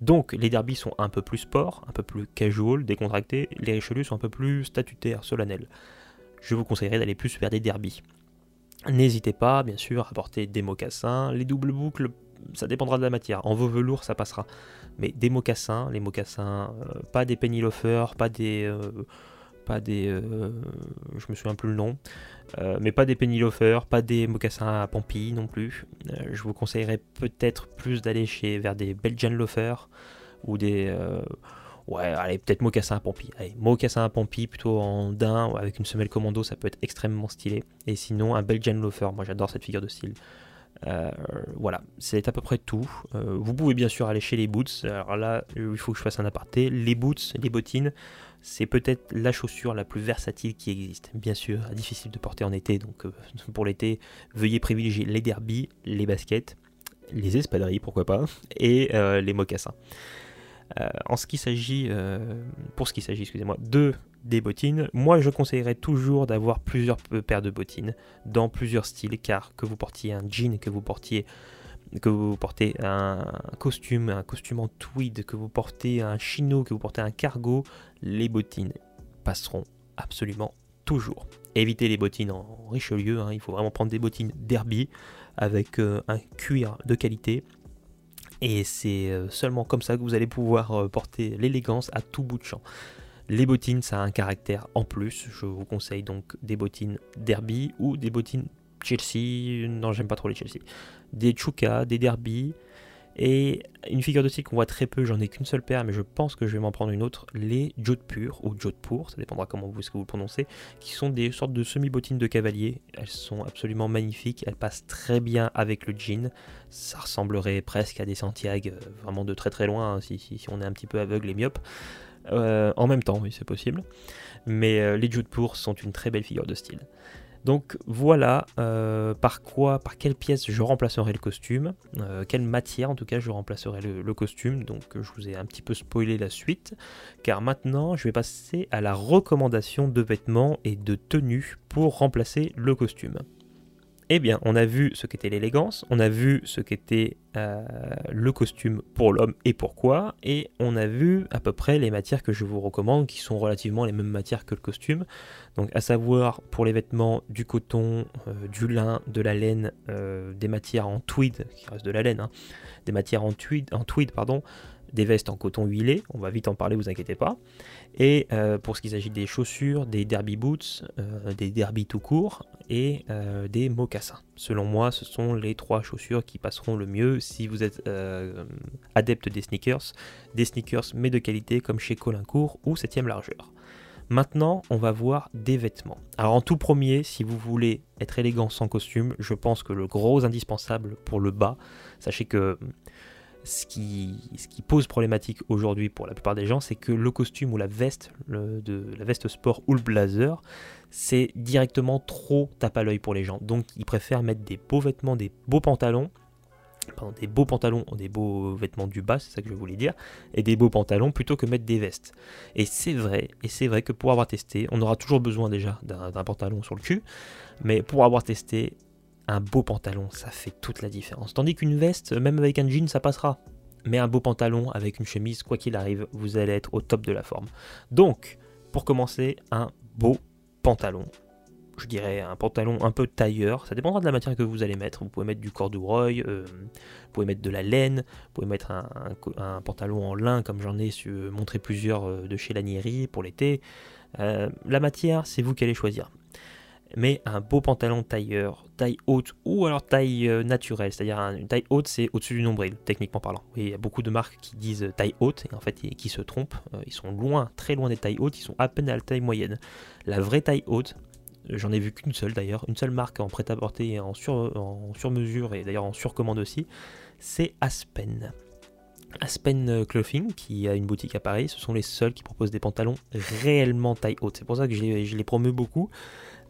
Donc les derbies sont un peu plus sport, un peu plus casual, décontractés, les Richelieu sont un peu plus statutaires, solennels. Je vous conseillerais d'aller plus vers des derbies. N'hésitez pas, bien sûr, à porter des mocassins, les doubles boucles, ça dépendra de la matière. En veau velours, ça passera mais des mocassins, les mocassins, euh, pas des penny loafers, pas des, euh, pas des, euh, je me souviens plus le nom, mais pas des penny loafers, pas des mocassins à Pampille non plus. je vous conseillerais peut-être plus d'aller chez vers des Belgian loafers ou des Ouais, allez, peut-être mocassin à Pompi. Allez, mocassin à Pompi, plutôt en daim, avec une semelle commando, ça peut être extrêmement stylé. Et sinon, un Belgian loafer, moi j'adore cette figure de style. Euh, voilà, c'est à peu près tout. Euh, vous pouvez bien sûr aller chez les boots. Alors là, il faut que je fasse un aparté. Les boots, les bottines, c'est peut-être la chaussure la plus versatile qui existe. Bien sûr, difficile de porter en été, donc euh, pour l'été, veuillez privilégier les derbies, les baskets, les espadrilles, pourquoi pas, et les mocassins. en ce qui s'agit, pour ce qui s'agit, excusez-moi, de des bottines, moi je conseillerais toujours d'avoir plusieurs paires de bottines dans plusieurs styles, car que vous portiez un jean, que vous portiez que vous portez un costume, un costume en tweed, que vous portez un chino, que vous portez un cargo, les bottines passeront absolument toujours. Évitez les bottines en Richelieu, hein, il faut vraiment prendre des bottines derby avec euh, un cuir de qualité. Et c'est euh, seulement comme ça que vous allez pouvoir euh, porter l'élégance à tout bout de champ. Les bottines, ça a un caractère en plus. Je vous conseille donc des bottines Derby ou des bottines Chelsea. Non, j'aime pas trop les Chelsea. Des Chuka, des Derby. Et une figure de style qu'on voit très peu, j'en ai qu'une seule paire, mais je pense que je vais m'en prendre une autre, les Jodhpur ou Jodhpur, ça dépendra comment vous, ce que vous le prononcez, qui sont des sortes de semi-bottines de cavalier. Elles sont absolument magnifiques, elles passent très bien avec le jean. Ça ressemblerait presque à des Santiago, euh, vraiment de très très loin, hein, si, si, on est un petit peu aveugle et myope. Euh, en même temps, oui, c'est possible. Mais euh, les Jodhpur sont une très belle figure de style. Donc voilà euh, par quoi, par quelle pièce je remplacerai le costume, quelle matière en tout cas je remplacerai le, costume. Donc je vous ai un petit peu spoilé la suite, car maintenant je vais passer à la recommandation de vêtements et de tenues pour remplacer le costume. Eh bien, on a vu ce qu'était l'élégance, on a vu ce qu'était euh, le costume pour l'homme et pourquoi, et on a vu à peu près les matières que je vous recommande, qui sont relativement les mêmes matières que le costume. Donc, à savoir pour les vêtements du coton, euh, du lin, de la laine, euh, des matières en tweed, qui reste de la laine, hein, des matières en tweed, en tweed pardon, des vestes en coton huilé, on va vite en parler, vous inquiétez pas. Et euh, pour ce qui s'agit des chaussures, des derby boots, euh, des derby tout court et euh, des mocassins. Selon moi, ce sont les trois chaussures qui passeront le mieux si vous êtes adepte des sneakers. Des sneakers mais de qualité comme chez Colincourt ou 7ème largeur. Maintenant, on va voir des vêtements. Alors en tout premier, si vous voulez être élégant sans costume, je pense que le gros indispensable pour le bas, sachez que ce qui, pose problématique aujourd'hui pour la plupart des gens, c'est que le costume ou la veste, la veste sport ou le blazer, c'est directement trop tape à l'œil pour les gens. Donc ils préfèrent mettre des beaux vêtements, des beaux pantalons, pardon, des beaux pantalons, des beaux vêtements du bas, c'est ça que je voulais dire, et des beaux pantalons plutôt que mettre des vestes. Et c'est vrai, et c'est vrai que pour avoir testé, on aura toujours besoin déjà d'un pantalon sur le cul, mais pour avoir testé, un beau pantalon, ça fait toute la différence. Tandis qu'une veste, même avec un jean, ça passera. Mais un beau pantalon avec une chemise, quoi qu'il arrive, vous allez être au top de la forme. Donc, pour commencer, un beau pantalon. Je dirais un pantalon un peu tailleur. Ça dépendra de la matière que vous allez mettre. Vous pouvez mettre du corduroy, euh, vous pouvez mettre de la laine, vous pouvez mettre un, pantalon en lin, comme j'en ai su montrer plusieurs euh, de chez Lanieri pour l'été. Euh, la matière, c'est vous qui allez choisir mais un beau pantalon tailleur, taille haute ou alors taille euh, naturelle, c'est-à-dire une taille haute c'est au-dessus du nombril, techniquement parlant. il y a beaucoup de marques qui disent taille haute et en fait qui se trompent, euh, ils sont loin, très loin des tailles hautes, ils sont à peine à la taille moyenne. La vraie taille haute, j'en ai vu qu'une seule d'ailleurs, une seule marque en prêt-à-porter en sur, en sur mesure et d'ailleurs en surcommande aussi, c'est Aspen. Aspen Clothing, qui a une boutique à Paris, ce sont les seuls qui proposent des pantalons réellement taille haute. C'est pour ça que je les, je les promeux beaucoup.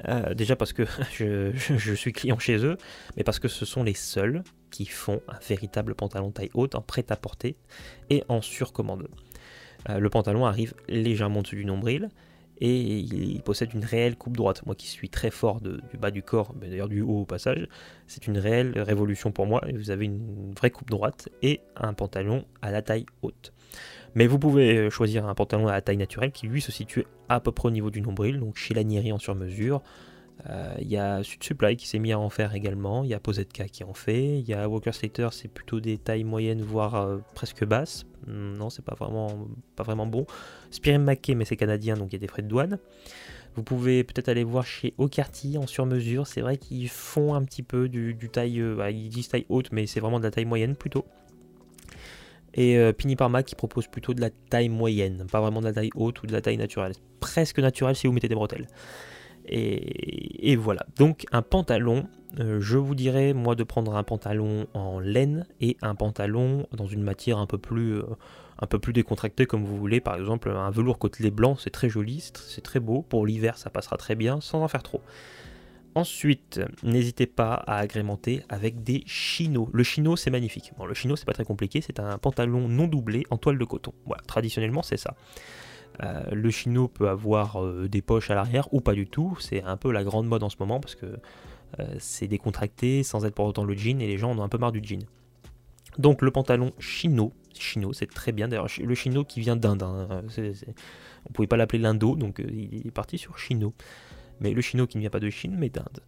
Euh, déjà parce que je, suis client chez eux, mais parce que ce sont les seuls qui font un véritable pantalon taille haute en prêt à porter et en surcommande. Euh, le pantalon arrive légèrement dessus du nombril et il possède une réelle coupe droite. Moi qui suis très fort du bas du corps, mais d'ailleurs du haut au passage, c'est une réelle révolution pour moi. Vous avez une vraie coupe droite et un pantalon à la taille haute. Mais vous pouvez choisir un pantalon à taille naturelle qui lui se situe à peu près au niveau du nombril, donc chez Lanieri en sur-mesure. Euh, il y a Sud Supply qui s'est mis à en faire également, il y a Posetka qui en fait, il y a Walker Slater, c'est plutôt des tailles moyennes voire euh, presque basses. Hmm, non, c'est pas vraiment, bon. Spirim Mackey, mais c'est canadien donc il y a des frais de douane. Vous pouvez peut-être aller voir chez Ocarty en sur-mesure, c'est vrai qu'ils font un petit peu du, taille, euh, bah, ils disent taille haute, mais c'est vraiment de la taille moyenne plutôt. Et euh, Pini Parma qui propose plutôt de la taille moyenne, pas vraiment de la taille haute ou de la taille naturelle. Presque naturelle si vous mettez des bretelles. Et, voilà. Donc un pantalon, euh, je vous dirais moi de prendre un pantalon en laine et un pantalon dans une matière un peu plus, euh, un peu plus décontractée comme vous voulez. Par exemple un velours côtelé blanc, c'est très joli, c'est très beau. Pour l'hiver ça passera très bien sans en faire trop. Ensuite, n'hésitez pas à agrémenter avec des chinos. Le chino, c'est magnifique. Le chino, c'est pas très compliqué, c'est un pantalon non doublé en toile de coton. Traditionnellement, c'est ça. Euh, le chino peut avoir euh, des poches à l'arrière ou pas du tout. C'est un peu la grande mode en ce moment parce que euh, c'est décontracté sans être pour autant le jean et les gens en ont un peu marre du jean. Donc le pantalon chino, chino, c'est très bien. D'ailleurs, le chino qui vient d'Inde. Hein, on pouvait pas l'appeler l'indo, donc il est parti sur chino mais le chino qui ne vient pas de Chine, mais d'Inde.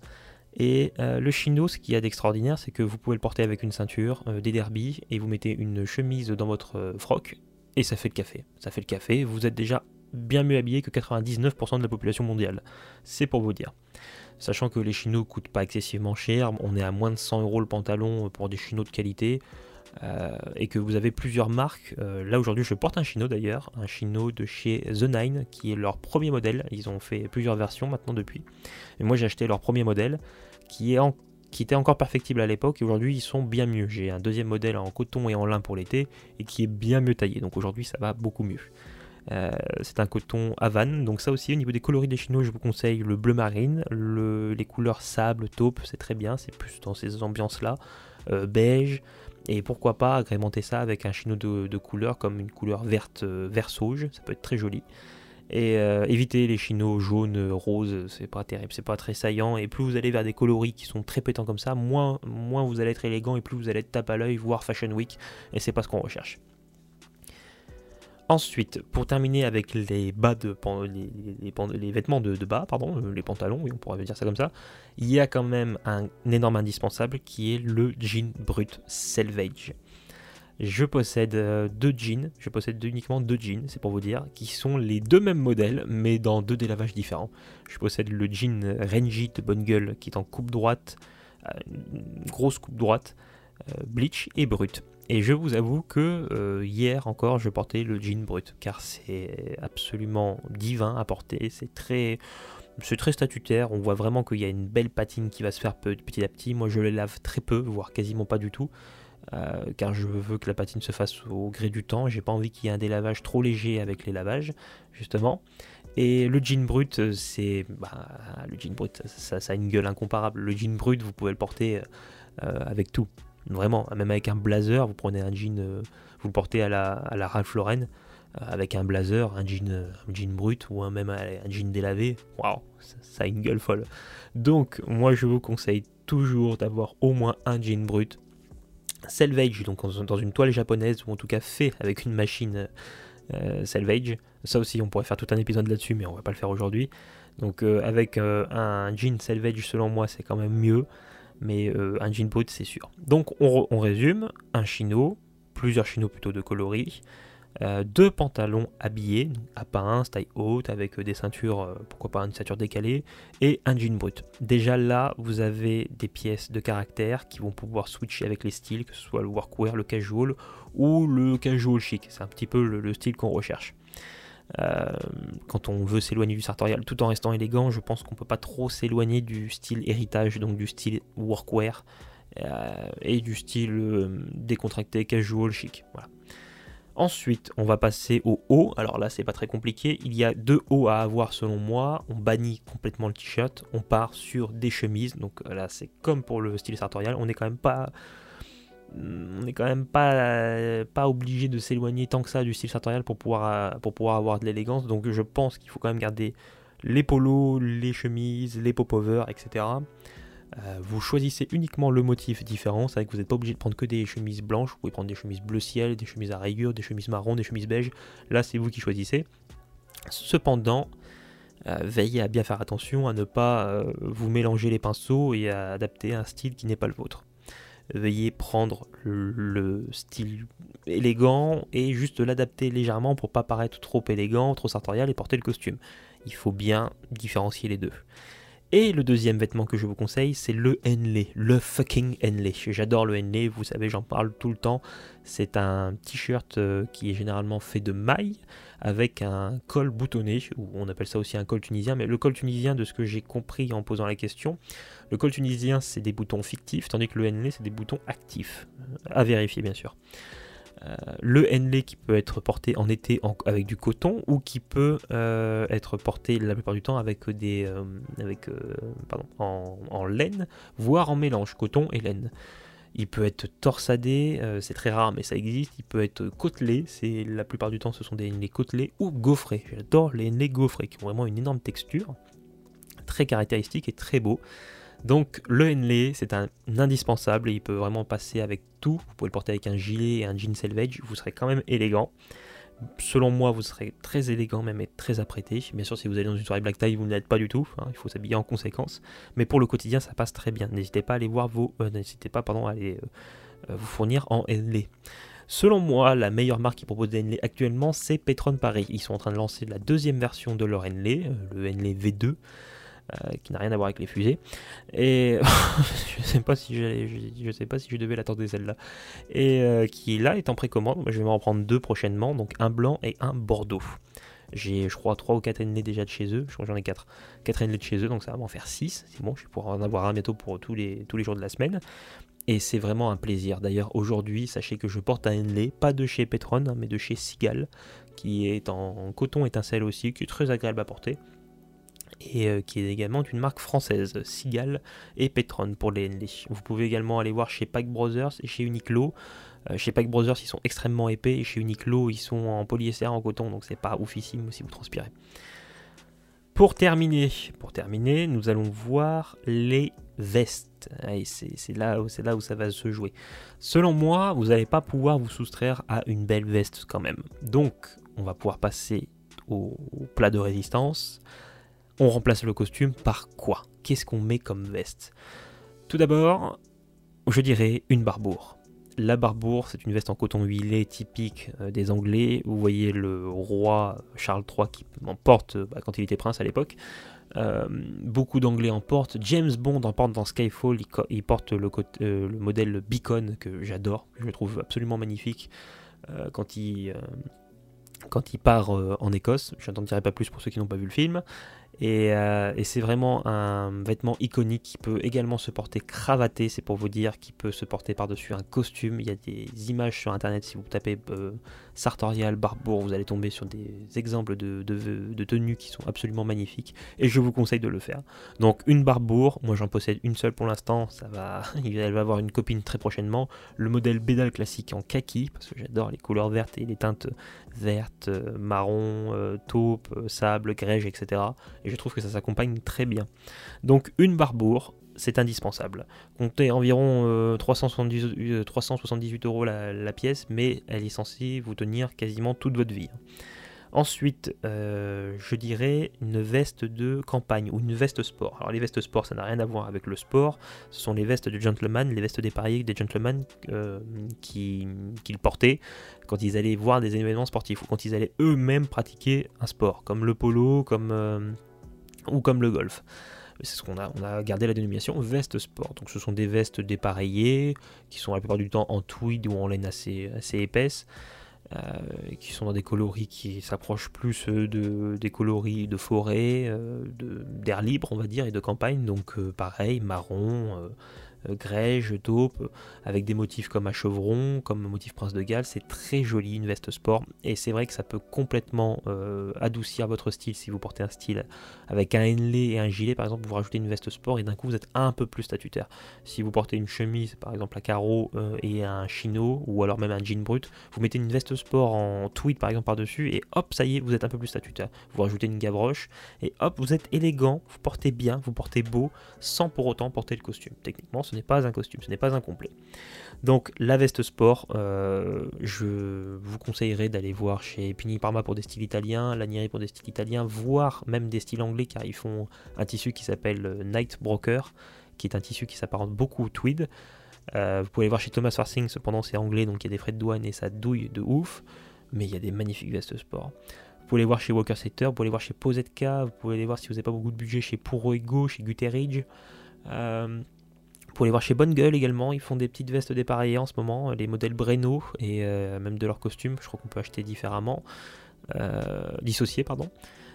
Et euh, le chino, ce qu'il y a d'extraordinaire, c'est que vous pouvez le porter avec une ceinture, euh, des derbies, et vous mettez une chemise dans votre euh, froc, et ça fait le café. Ça fait le café, vous êtes déjà bien mieux habillé que 99% de la population mondiale. C'est pour vous dire. Sachant que les chinos coûtent pas excessivement cher, on est à moins de 100 euros le pantalon pour des chinos de qualité. Euh, et que vous avez plusieurs marques. Euh, là aujourd'hui je porte un chino d'ailleurs, un chino de chez The Nine qui est leur premier modèle. Ils ont fait plusieurs versions maintenant depuis. Et moi j'ai acheté leur premier modèle qui, était encore perfectible à l'époque et aujourd'hui ils sont bien mieux. J'ai un deuxième modèle en coton et en lin pour l'été et qui est bien mieux taillé. Donc aujourd'hui ça va beaucoup mieux. Euh, c'est un coton Havane, donc ça aussi au niveau des coloris des chinos, je vous conseille le bleu marine, les couleurs sable, taupe, c'est très bien, c'est plus dans ces ambiances là, beige, et pourquoi pas agrémenter ça avec un chino de, couleur comme une couleur verte, euh, vert sauge, ça peut être très joli. Et euh, éviter les chinos jaunes, roses, c'est pas terrible, c'est pas très saillant. Et plus vous allez vers des coloris qui sont très pétants comme ça, moins, moins vous allez être élégant et plus vous allez être tape à l'œil, voire fashion week. Et c'est pas ce qu'on recherche. Ensuite, pour terminer avec les bas de les, vêtements de, bas, pardon, euh, les pantalons, oui, on pourrait dire ça comme ça, il y a quand même un, énorme indispensable qui est le jean brut Selvage. Je possède euh, deux jeans, je possède uniquement deux jeans, c'est pour vous dire, qui sont les deux mêmes modèles, mais dans deux délavages différents. Je possède le jean Renji de bonne gueule, qui est en coupe droite, euh, grosse coupe droite, bleach et brut. Et je vous avoue que euh, hier encore, je portais le jean brut, car c'est absolument divin à porter. C'est très, c'est très statutaire. On voit vraiment qu'il y a une belle patine qui va se faire petit à petit. Moi, je le lave très peu, voire quasiment pas du tout. Euh, car je veux que la patine se fasse au gré du temps. J'ai pas envie qu'il y ait un délavage trop léger avec les lavages, justement. Et le jean brut, c'est. Bah, le jean brut, ça, a une gueule incomparable. Le jean brut, vous pouvez le porter euh, avec tout. Vraiment, même avec un blazer, vous prenez un jean, euh, vous le portez à la, à la Ralph Lauren, euh, avec un blazer, un jean, euh, un jean brut ou un, même un jean délavé, waouh, ça, a une gueule folle. Donc, moi je vous conseille toujours d'avoir au moins un jean brut. Selvage, donc dans une toile japonaise, ou en tout cas fait avec une machine Selvage. Ça aussi, on pourrait faire tout un épisode là-dessus, mais on va pas le faire aujourd'hui. Donc, avec un jean Selvage, selon moi, c'est quand même mieux mais euh, un jean brut c'est sûr. Donc on, résume, un chino, plusieurs chinos plutôt de coloris, euh, deux pantalons habillés, à pince, taille haute, avec euh, des ceintures, pourquoi pas une ceinture décalée, et un jean brut. Déjà là, vous avez des pièces de caractère qui vont pouvoir switcher avec les styles, que ce soit le workwear, le casual ou le casual chic. C'est un petit peu le style qu'on recherche. Euh, quand on veut s'éloigner du sartorial tout en restant élégant, je pense qu'on peut pas trop s'éloigner du style héritage, donc du style workwear euh, et du style euh, décontracté, casual, chic. Ensuite, on va passer au haut. Alors là, c'est pas très compliqué. Il y a deux hauts à avoir selon moi. On bannit complètement le t-shirt. On part sur des chemises. Donc là, c'est comme pour le style sartorial. On n'est quand même pas, on n'est quand même pas, pas obligé de s'éloigner tant que ça du style sartorial pour pouvoir, pour pouvoir avoir de l'élégance. Donc je pense qu'il faut quand même garder les polos, les chemises, les popovers, etc. Euh, vous choisissez uniquement le motif différent, c'est vrai que vous n'êtes pas obligé de prendre que des chemises blanches, vous pouvez prendre des chemises bleu ciel, des chemises à rayures, des chemises marron, des chemises beige, là c'est vous qui choisissez. Cependant, euh, veillez à bien faire attention à ne pas euh, vous mélanger les pinceaux et à adapter un style qui n'est pas le vôtre. Veuillez prendre le style élégant et juste l'adapter légèrement pour pas paraître trop élégant, trop sartorial et porter le costume. Il faut bien différencier les deux. Et le deuxième vêtement que je vous conseille, c'est le Henley, le fucking Henley. J'adore le Henley, vous savez, j'en parle tout le temps. C'est un t-shirt euh, qui est généralement fait de mailles avec un col boutonné, ou on appelle ça aussi un col tunisien, mais le col tunisien, de ce que j'ai compris en posant la question, le col tunisien, c'est des boutons fictifs, tandis que le Henley, c'est des boutons actifs. À vérifier, bien sûr. Euh, le Henley qui peut être porté en été avec du coton ou qui peut euh, être porté la plupart du temps avec des euh, avec en, laine voire en mélange coton et laine il peut être torsadé, c'est très rare mais ça existe. Il peut être côtelé, c'est la plupart du temps ce sont des Henley côtelés ou gaufrés. J'adore les Henley gaufrés qui ont vraiment une énorme texture, très caractéristique et très beau. Donc le Henley, c'est un indispensable il peut vraiment passer avec tout. Vous pouvez le porter avec un gilet et un jean selvage, vous serez quand même élégant. Selon moi, vous serez très élégant, même et très apprêté. Bien sûr, si vous allez dans une soirée black tie, vous ne l'êtes pas du tout. Hein, il faut s'habiller en conséquence. Mais pour le quotidien, ça passe très bien. N'hésitez pas à aller voir vos, euh, n'hésitez pas, pardon, à aller euh, vous fournir en Henley. Selon moi, la meilleure marque qui propose des Henley actuellement, c'est Petron Paris. Ils sont en train de lancer la deuxième version de leur Henley, euh, le Henley V2. Euh, qui n'a rien à voir avec les fusées. Et je sais sais pas si je devais l'attendre celle-là. Et euh, qui là est en précommande. Je vais m'en prendre deux prochainement, donc un blanc et un bordeaux. J'ai, je crois, 3 ou 4 NLE déjà de chez eux. Je crois que j'en ai 4. 4 NLE de chez eux, donc ça va m'en faire 6. C'est bon, je vais pouvoir en avoir un bientôt pour tous les, jours de la semaine. Et c'est vraiment un plaisir. D'ailleurs, aujourd'hui, sachez que je porte un NLE, pas de chez Petron, hein, mais de chez Sigal, qui est en coton étincelle aussi, qui est très agréable à porter et euh, qui est également une marque française, Sigal et Petron pour les ND. Vous pouvez également aller voir chez Pack Brothers et chez Uniqlo. Euh, chez Pack Brothers, ils sont extrêmement épais et chez Uniqlo, ils sont en polyester, en coton, donc c'est pas oufissime si vous transpirez. Pour terminer, pour terminer, nous allons voir les vestes. C'est là, là où ça va se jouer. Selon moi, vous n'allez pas pouvoir vous soustraire à une belle veste quand même. Donc, on va pouvoir passer au plat de résistance. On remplace le costume par quoi? Qu'est-ce qu'on met comme veste? Tout d'abord, je dirais une barbour. La barbour, c'est une veste en coton huilé typique euh, des Anglais. Vous voyez le roi Charles III qui en porte bah, quand il était prince à l'époque. Euh, beaucoup d'Anglais en portent. James Bond en porte dans Skyfall. Il, porte le, euh, le, modèle Beacon que j'adore, je trouve absolument magnifique quand il quand il part en Écosse. Je n'en dirai pas plus pour ceux qui n'ont pas vu le film. Euh, et, c'est vraiment un vêtement iconique qui peut également se porter cravaté, c'est pour vous dire, qui peut se porter par-dessus un costume. Il y a des images sur internet, si vous tapez euh, Sartorial, Barbour, vous allez tomber sur des exemples de, tenues qui sont absolument magnifiques. Et je vous conseille de le faire. Donc une Barbour, moi j'en possède une seule pour l'instant, ça va, elle va avoir une copine très prochainement. Le modèle Bédal classique en kaki, parce que j'adore les couleurs vertes et les teintes vertes, euh, marron, taupe, sable, grège, etc et je trouve que ça s'accompagne très bien. Donc une barbour, c'est indispensable. Comptez environ 378, 378 euros la, pièce, mais elle est censée vous tenir quasiment toute votre vie. Ensuite, euh, je dirais une veste de campagne ou une veste sport. Alors les vestes sport, ça n'a rien à voir avec le sport. Ce sont les vestes de gentleman, les vestes dépareillées des gentlemen euh, qu'ils portaient quand ils allaient voir des événements sportifs ou quand ils allaient eux-mêmes pratiquer un sport, comme le polo, comme euh, ou comme le golf. C'est ce qu'on a, on a gardé la dénomination veste sport. Donc ce sont des vestes dépareillées qui sont la plupart du temps en tweed ou en laine assez, assez épaisse. Euh, qui sont dans des coloris qui s'approchent plus euh, de, des coloris de forêt, euh, d'air libre on va dire, et de campagne. Donc pareil, marron, grège, taupe, avec des motifs comme à chevron, comme motif prince de Galles. C'est très joli une veste sport et c'est vrai que ça peut complètement adoucir votre style si vous portez un style avec un henley et un gilet par exemple, vous rajoutez une veste sport et d'un coup vous êtes un peu plus statutaire. Si vous portez une chemise par exemple à carreaux et un chino ou alors même un jean brut, vous mettez une veste sport en tweed par exemple par-dessus et hop, ça y est, vous êtes un peu plus statutaire. Vous rajoutez une gavroche et hop, vous êtes élégant, vous portez bien, vous portez beau sans pour autant porter le costume. Techniquement, ce n'est pas un costume, ce n'est pas un complet. Donc la veste sport, euh, je vous conseillerais d'aller voir chez Pini Parma pour des styles italiens, Lanieri pour des styles italiens, voire même des styles anglais car ils font un tissu qui s'appelle Night Broker, qui est un tissu qui s'apparente beaucoup au tweed. Euh, vous pouvez aller voir chez Thomas Farsing, cependant c'est anglais, donc il y a des frais de douane et ça douille de ouf, mais il y a des magnifiques vestes sport. Vous pouvez les voir chez Walker Setter, vous pouvez les voir chez Posetka, vous pouvez les voir si vous n'avez pas beaucoup de budget chez Ego, chez Guterridge. Euh, pouvez les voir chez Bonne Gueule également, ils font des petites vestes dépareillées en ce moment, les modèles Breno et euh, même de leurs costumes, je crois qu'on peut acheter différemment, dissociés pardon.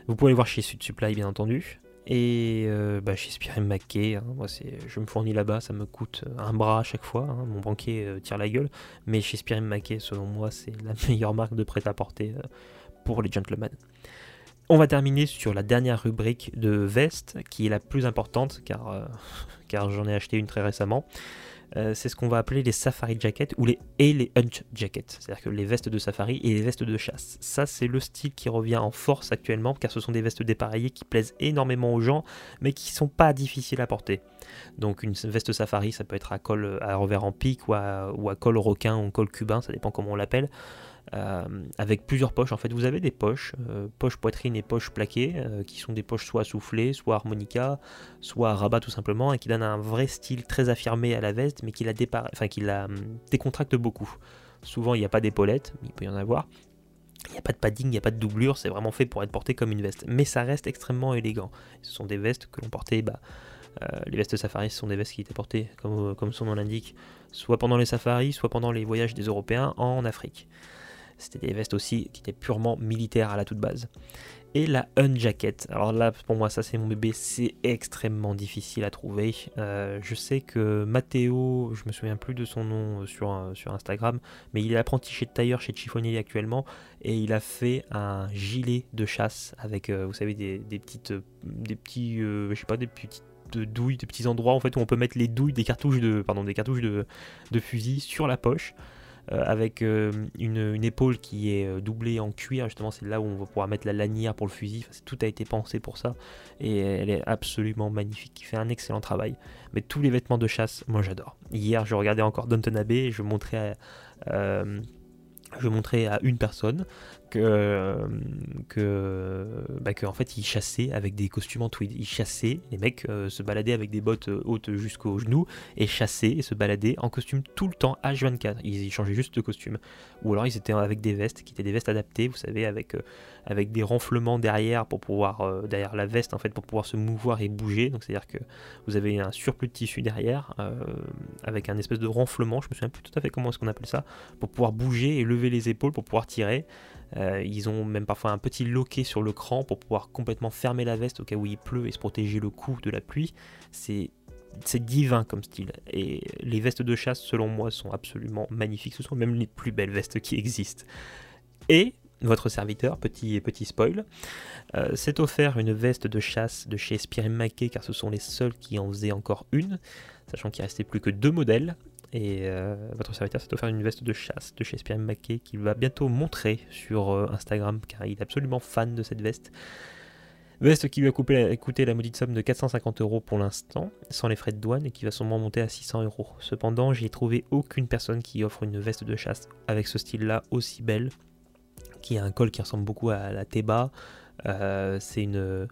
Vous pouvez les voir chez Sud Supply bien entendu. Et euh, bah, chez Spirim McKay, hein, je me fournis là-bas, ça me coûte un bras à chaque fois, hein, mon banquier euh, tire la gueule, mais chez Spirim McKay, selon moi, c'est la meilleure marque de prêt-à-porter euh, pour les gentlemen. On va terminer sur la dernière rubrique de veste, qui est la plus importante, car, car j'en ai acheté une très récemment. Euh, c'est ce qu'on va appeler les safari jackets ou les et les hunch jackets, c'est-à-dire que les vestes de safari et les vestes de chasse. Ça, c'est le style qui revient en force actuellement, car ce sont des vestes dépareillées qui plaisent énormément aux gens, mais qui sont pas difficiles à porter. Donc une veste safari, ça peut être à col à revers en pique ou à, ou à col requin ou col cubain, ça dépend comment on l'appelle. Euh, avec plusieurs poches. En fait, vous avez des poches, euh, poche poitrine et poche plaquée, euh, qui sont des poches soit soufflées, soit harmonica, soit rabat tout simplement, et qui donnent un vrai style très affirmé à la veste, mais qui la, hum, décontracte beaucoup. Souvent, il n'y a pas d'épaulette, il peut y en avoir. Il n'y a pas de padding, il n'y a pas de doublure, c'est vraiment fait pour être porté comme une veste. Mais ça reste extrêmement élégant. Ce sont des vestes que l'on portait, bah, les vestes safari, ce sont des vestes qui étaient portées, comme son nom l'indique, soit pendant les safaris, soit pendant les voyages des Européens en Afrique. C'était des vestes aussi qui étaient purement militaires à la toute base. Et la Un Jacket. Alors là, pour moi, ça c'est mon bébé, c'est extrêmement difficile à trouver. Euh, je sais que Matteo, je me souviens plus de son nom euh, sur, euh, Instagram, mais il est apprenti chez tailleur chez Chiffonnier actuellement, et il a fait un gilet de chasse avec, vous savez, des, petites, des petits, pas, des petites douilles, des petits endroits en fait où on peut mettre les douilles des cartouches de, pardon, des cartouches de, de fusil sur la poche. Euh, avec euh, une, épaule qui est euh, doublée en cuir. Justement, c'est là où on va pouvoir mettre la lanière pour le fusil. tout a été pensé pour ça. Et elle est absolument magnifique. Il fait un excellent travail. Mais tous les vêtements de chasse, moi j'adore. Hier, je regardais encore Downton Abbey je montrais je montrais à une personne que, que, bah que en fait ils chassaient avec des costumes en tweed. Ils chassaient, les mecs euh, se baladaient avec des bottes euh, hautes jusqu'aux genoux et chassaient et se baladaient en costume tout le temps H24. Ils, ils changeaient juste de costume. Ou alors ils étaient avec des vestes qui étaient des vestes adaptées, vous savez, avec, euh, avec des renflements derrière pour pouvoir derrière la veste en fait pour pouvoir se mouvoir et bouger. Donc c'est à dire que vous avez un surplus de tissu derrière avec un espèce de renflement. Je me souviens plus tout à fait comment est-ce qu'on appelle ça pour pouvoir bouger et lever les épaules pour pouvoir tirer. Euh, ils ont même parfois un petit loquet sur le cran pour pouvoir complètement fermer la veste au cas où il pleut et se protéger le cou de la pluie. C'est divin comme style. Et les vestes de chasse, selon moi, sont absolument magnifiques. Ce sont même les plus belles vestes qui existent. Et votre serviteur, petit, petit spoil, euh, s'est offert une veste de chasse de chez Spirim Mackey, car ce sont les seuls qui en faisaient encore une, sachant qu'il restait plus que deux modèles. Et euh, votre serviteur s'est offert une veste de chasse de chez Spirim Mackey qu'il va bientôt montrer sur euh, Instagram car il est absolument fan de cette veste. Veste qui lui a coûté la maudite somme de 450 euros pour l'instant, sans les frais de douane, et qui va sûrement monter à 600 euros. Cependant, j'ai trouvé aucune personne qui offre une veste de chasse avec ce style-là aussi belle, qui a un col qui ressemble beaucoup à la Teba. Euh, c'est une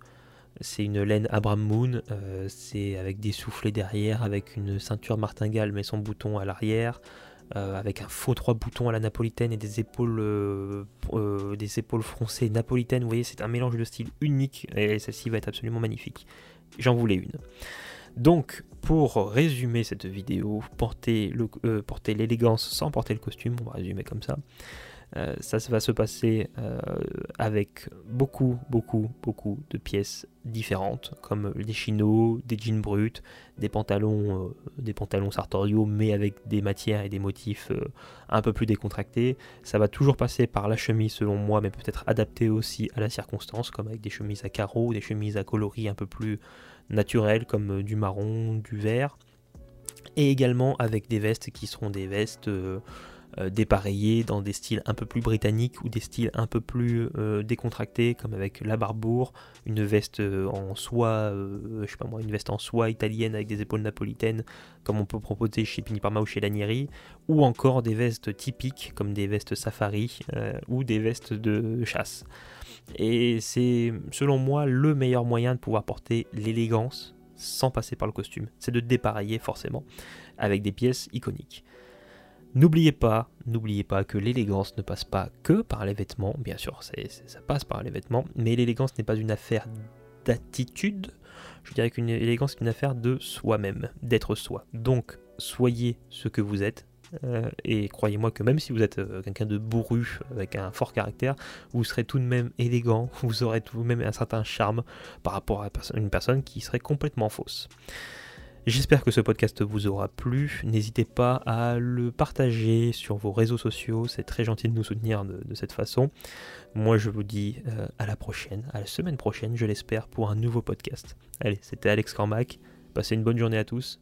c'est une laine Abraham Moon, euh, c'est avec des soufflets derrière, avec une ceinture martingale mais sans bouton à l'arrière, euh, avec un faux trois boutons à la napolitaine et des épaules, euh, des épaules froncées napolitaines. Vous voyez, c'est un mélange de style unique et celle-ci va être absolument magnifique. J'en voulais une. Donc, pour résumer cette vidéo, porter l'élégance sans porter le costume, on va résumer comme ça. Euh, ça va se passer euh, avec beaucoup, beaucoup, beaucoup de pièces différentes, comme des chinos, des jeans bruts, des pantalons, euh, des pantalons sartoriaux, mais avec des matières et des motifs un peu plus décontractés. Ça va toujours passer par la chemise, selon moi, mais peut-être adapté aussi à la circonstance, comme avec des chemises à carreaux, des chemises à coloris un peu plus naturelles, comme du marron, du vert, et également avec des vestes qui seront des vestes euh, dépareillés dans des styles un peu plus britanniques ou des styles un peu plus euh, décontractés, comme avec la barbour, une veste euh, en soie, je sais pas moi, une veste en soie italienne avec des épaules napolitaines, comme on peut proposer chez Piniparma ou chez Lanieri, ou encore des vestes typiques comme des vestes safari ou des vestes de chasse. Et c'est selon moi le meilleur moyen de pouvoir porter l'élégance sans passer par le costume. C'est de dépareiller forcément avec des pièces iconiques. N'oubliez pas, n'oubliez pas que l'élégance ne passe pas que par les vêtements, bien sûr, ça passe par les vêtements, mais l'élégance n'est pas une affaire d'attitude, je dirais qu'une élégance est une affaire de soi-même, d'être soi. Donc, soyez ce que vous êtes, euh, et croyez-moi que même si vous êtes euh, quelqu'un de bourru, avec un fort caractère, vous serez tout de même élégant, vous aurez tout de même un certain charme par rapport à une personne qui serait complètement fausse. J'espère que ce podcast vous aura plu. N'hésitez pas à le partager sur vos réseaux sociaux. C'est très gentil de nous soutenir de, cette façon. Moi, je vous dis euh, à la prochaine, à la semaine prochaine, je l'espère, pour un nouveau podcast. Allez, c'était Alex Cormac. Passez une bonne journée à tous.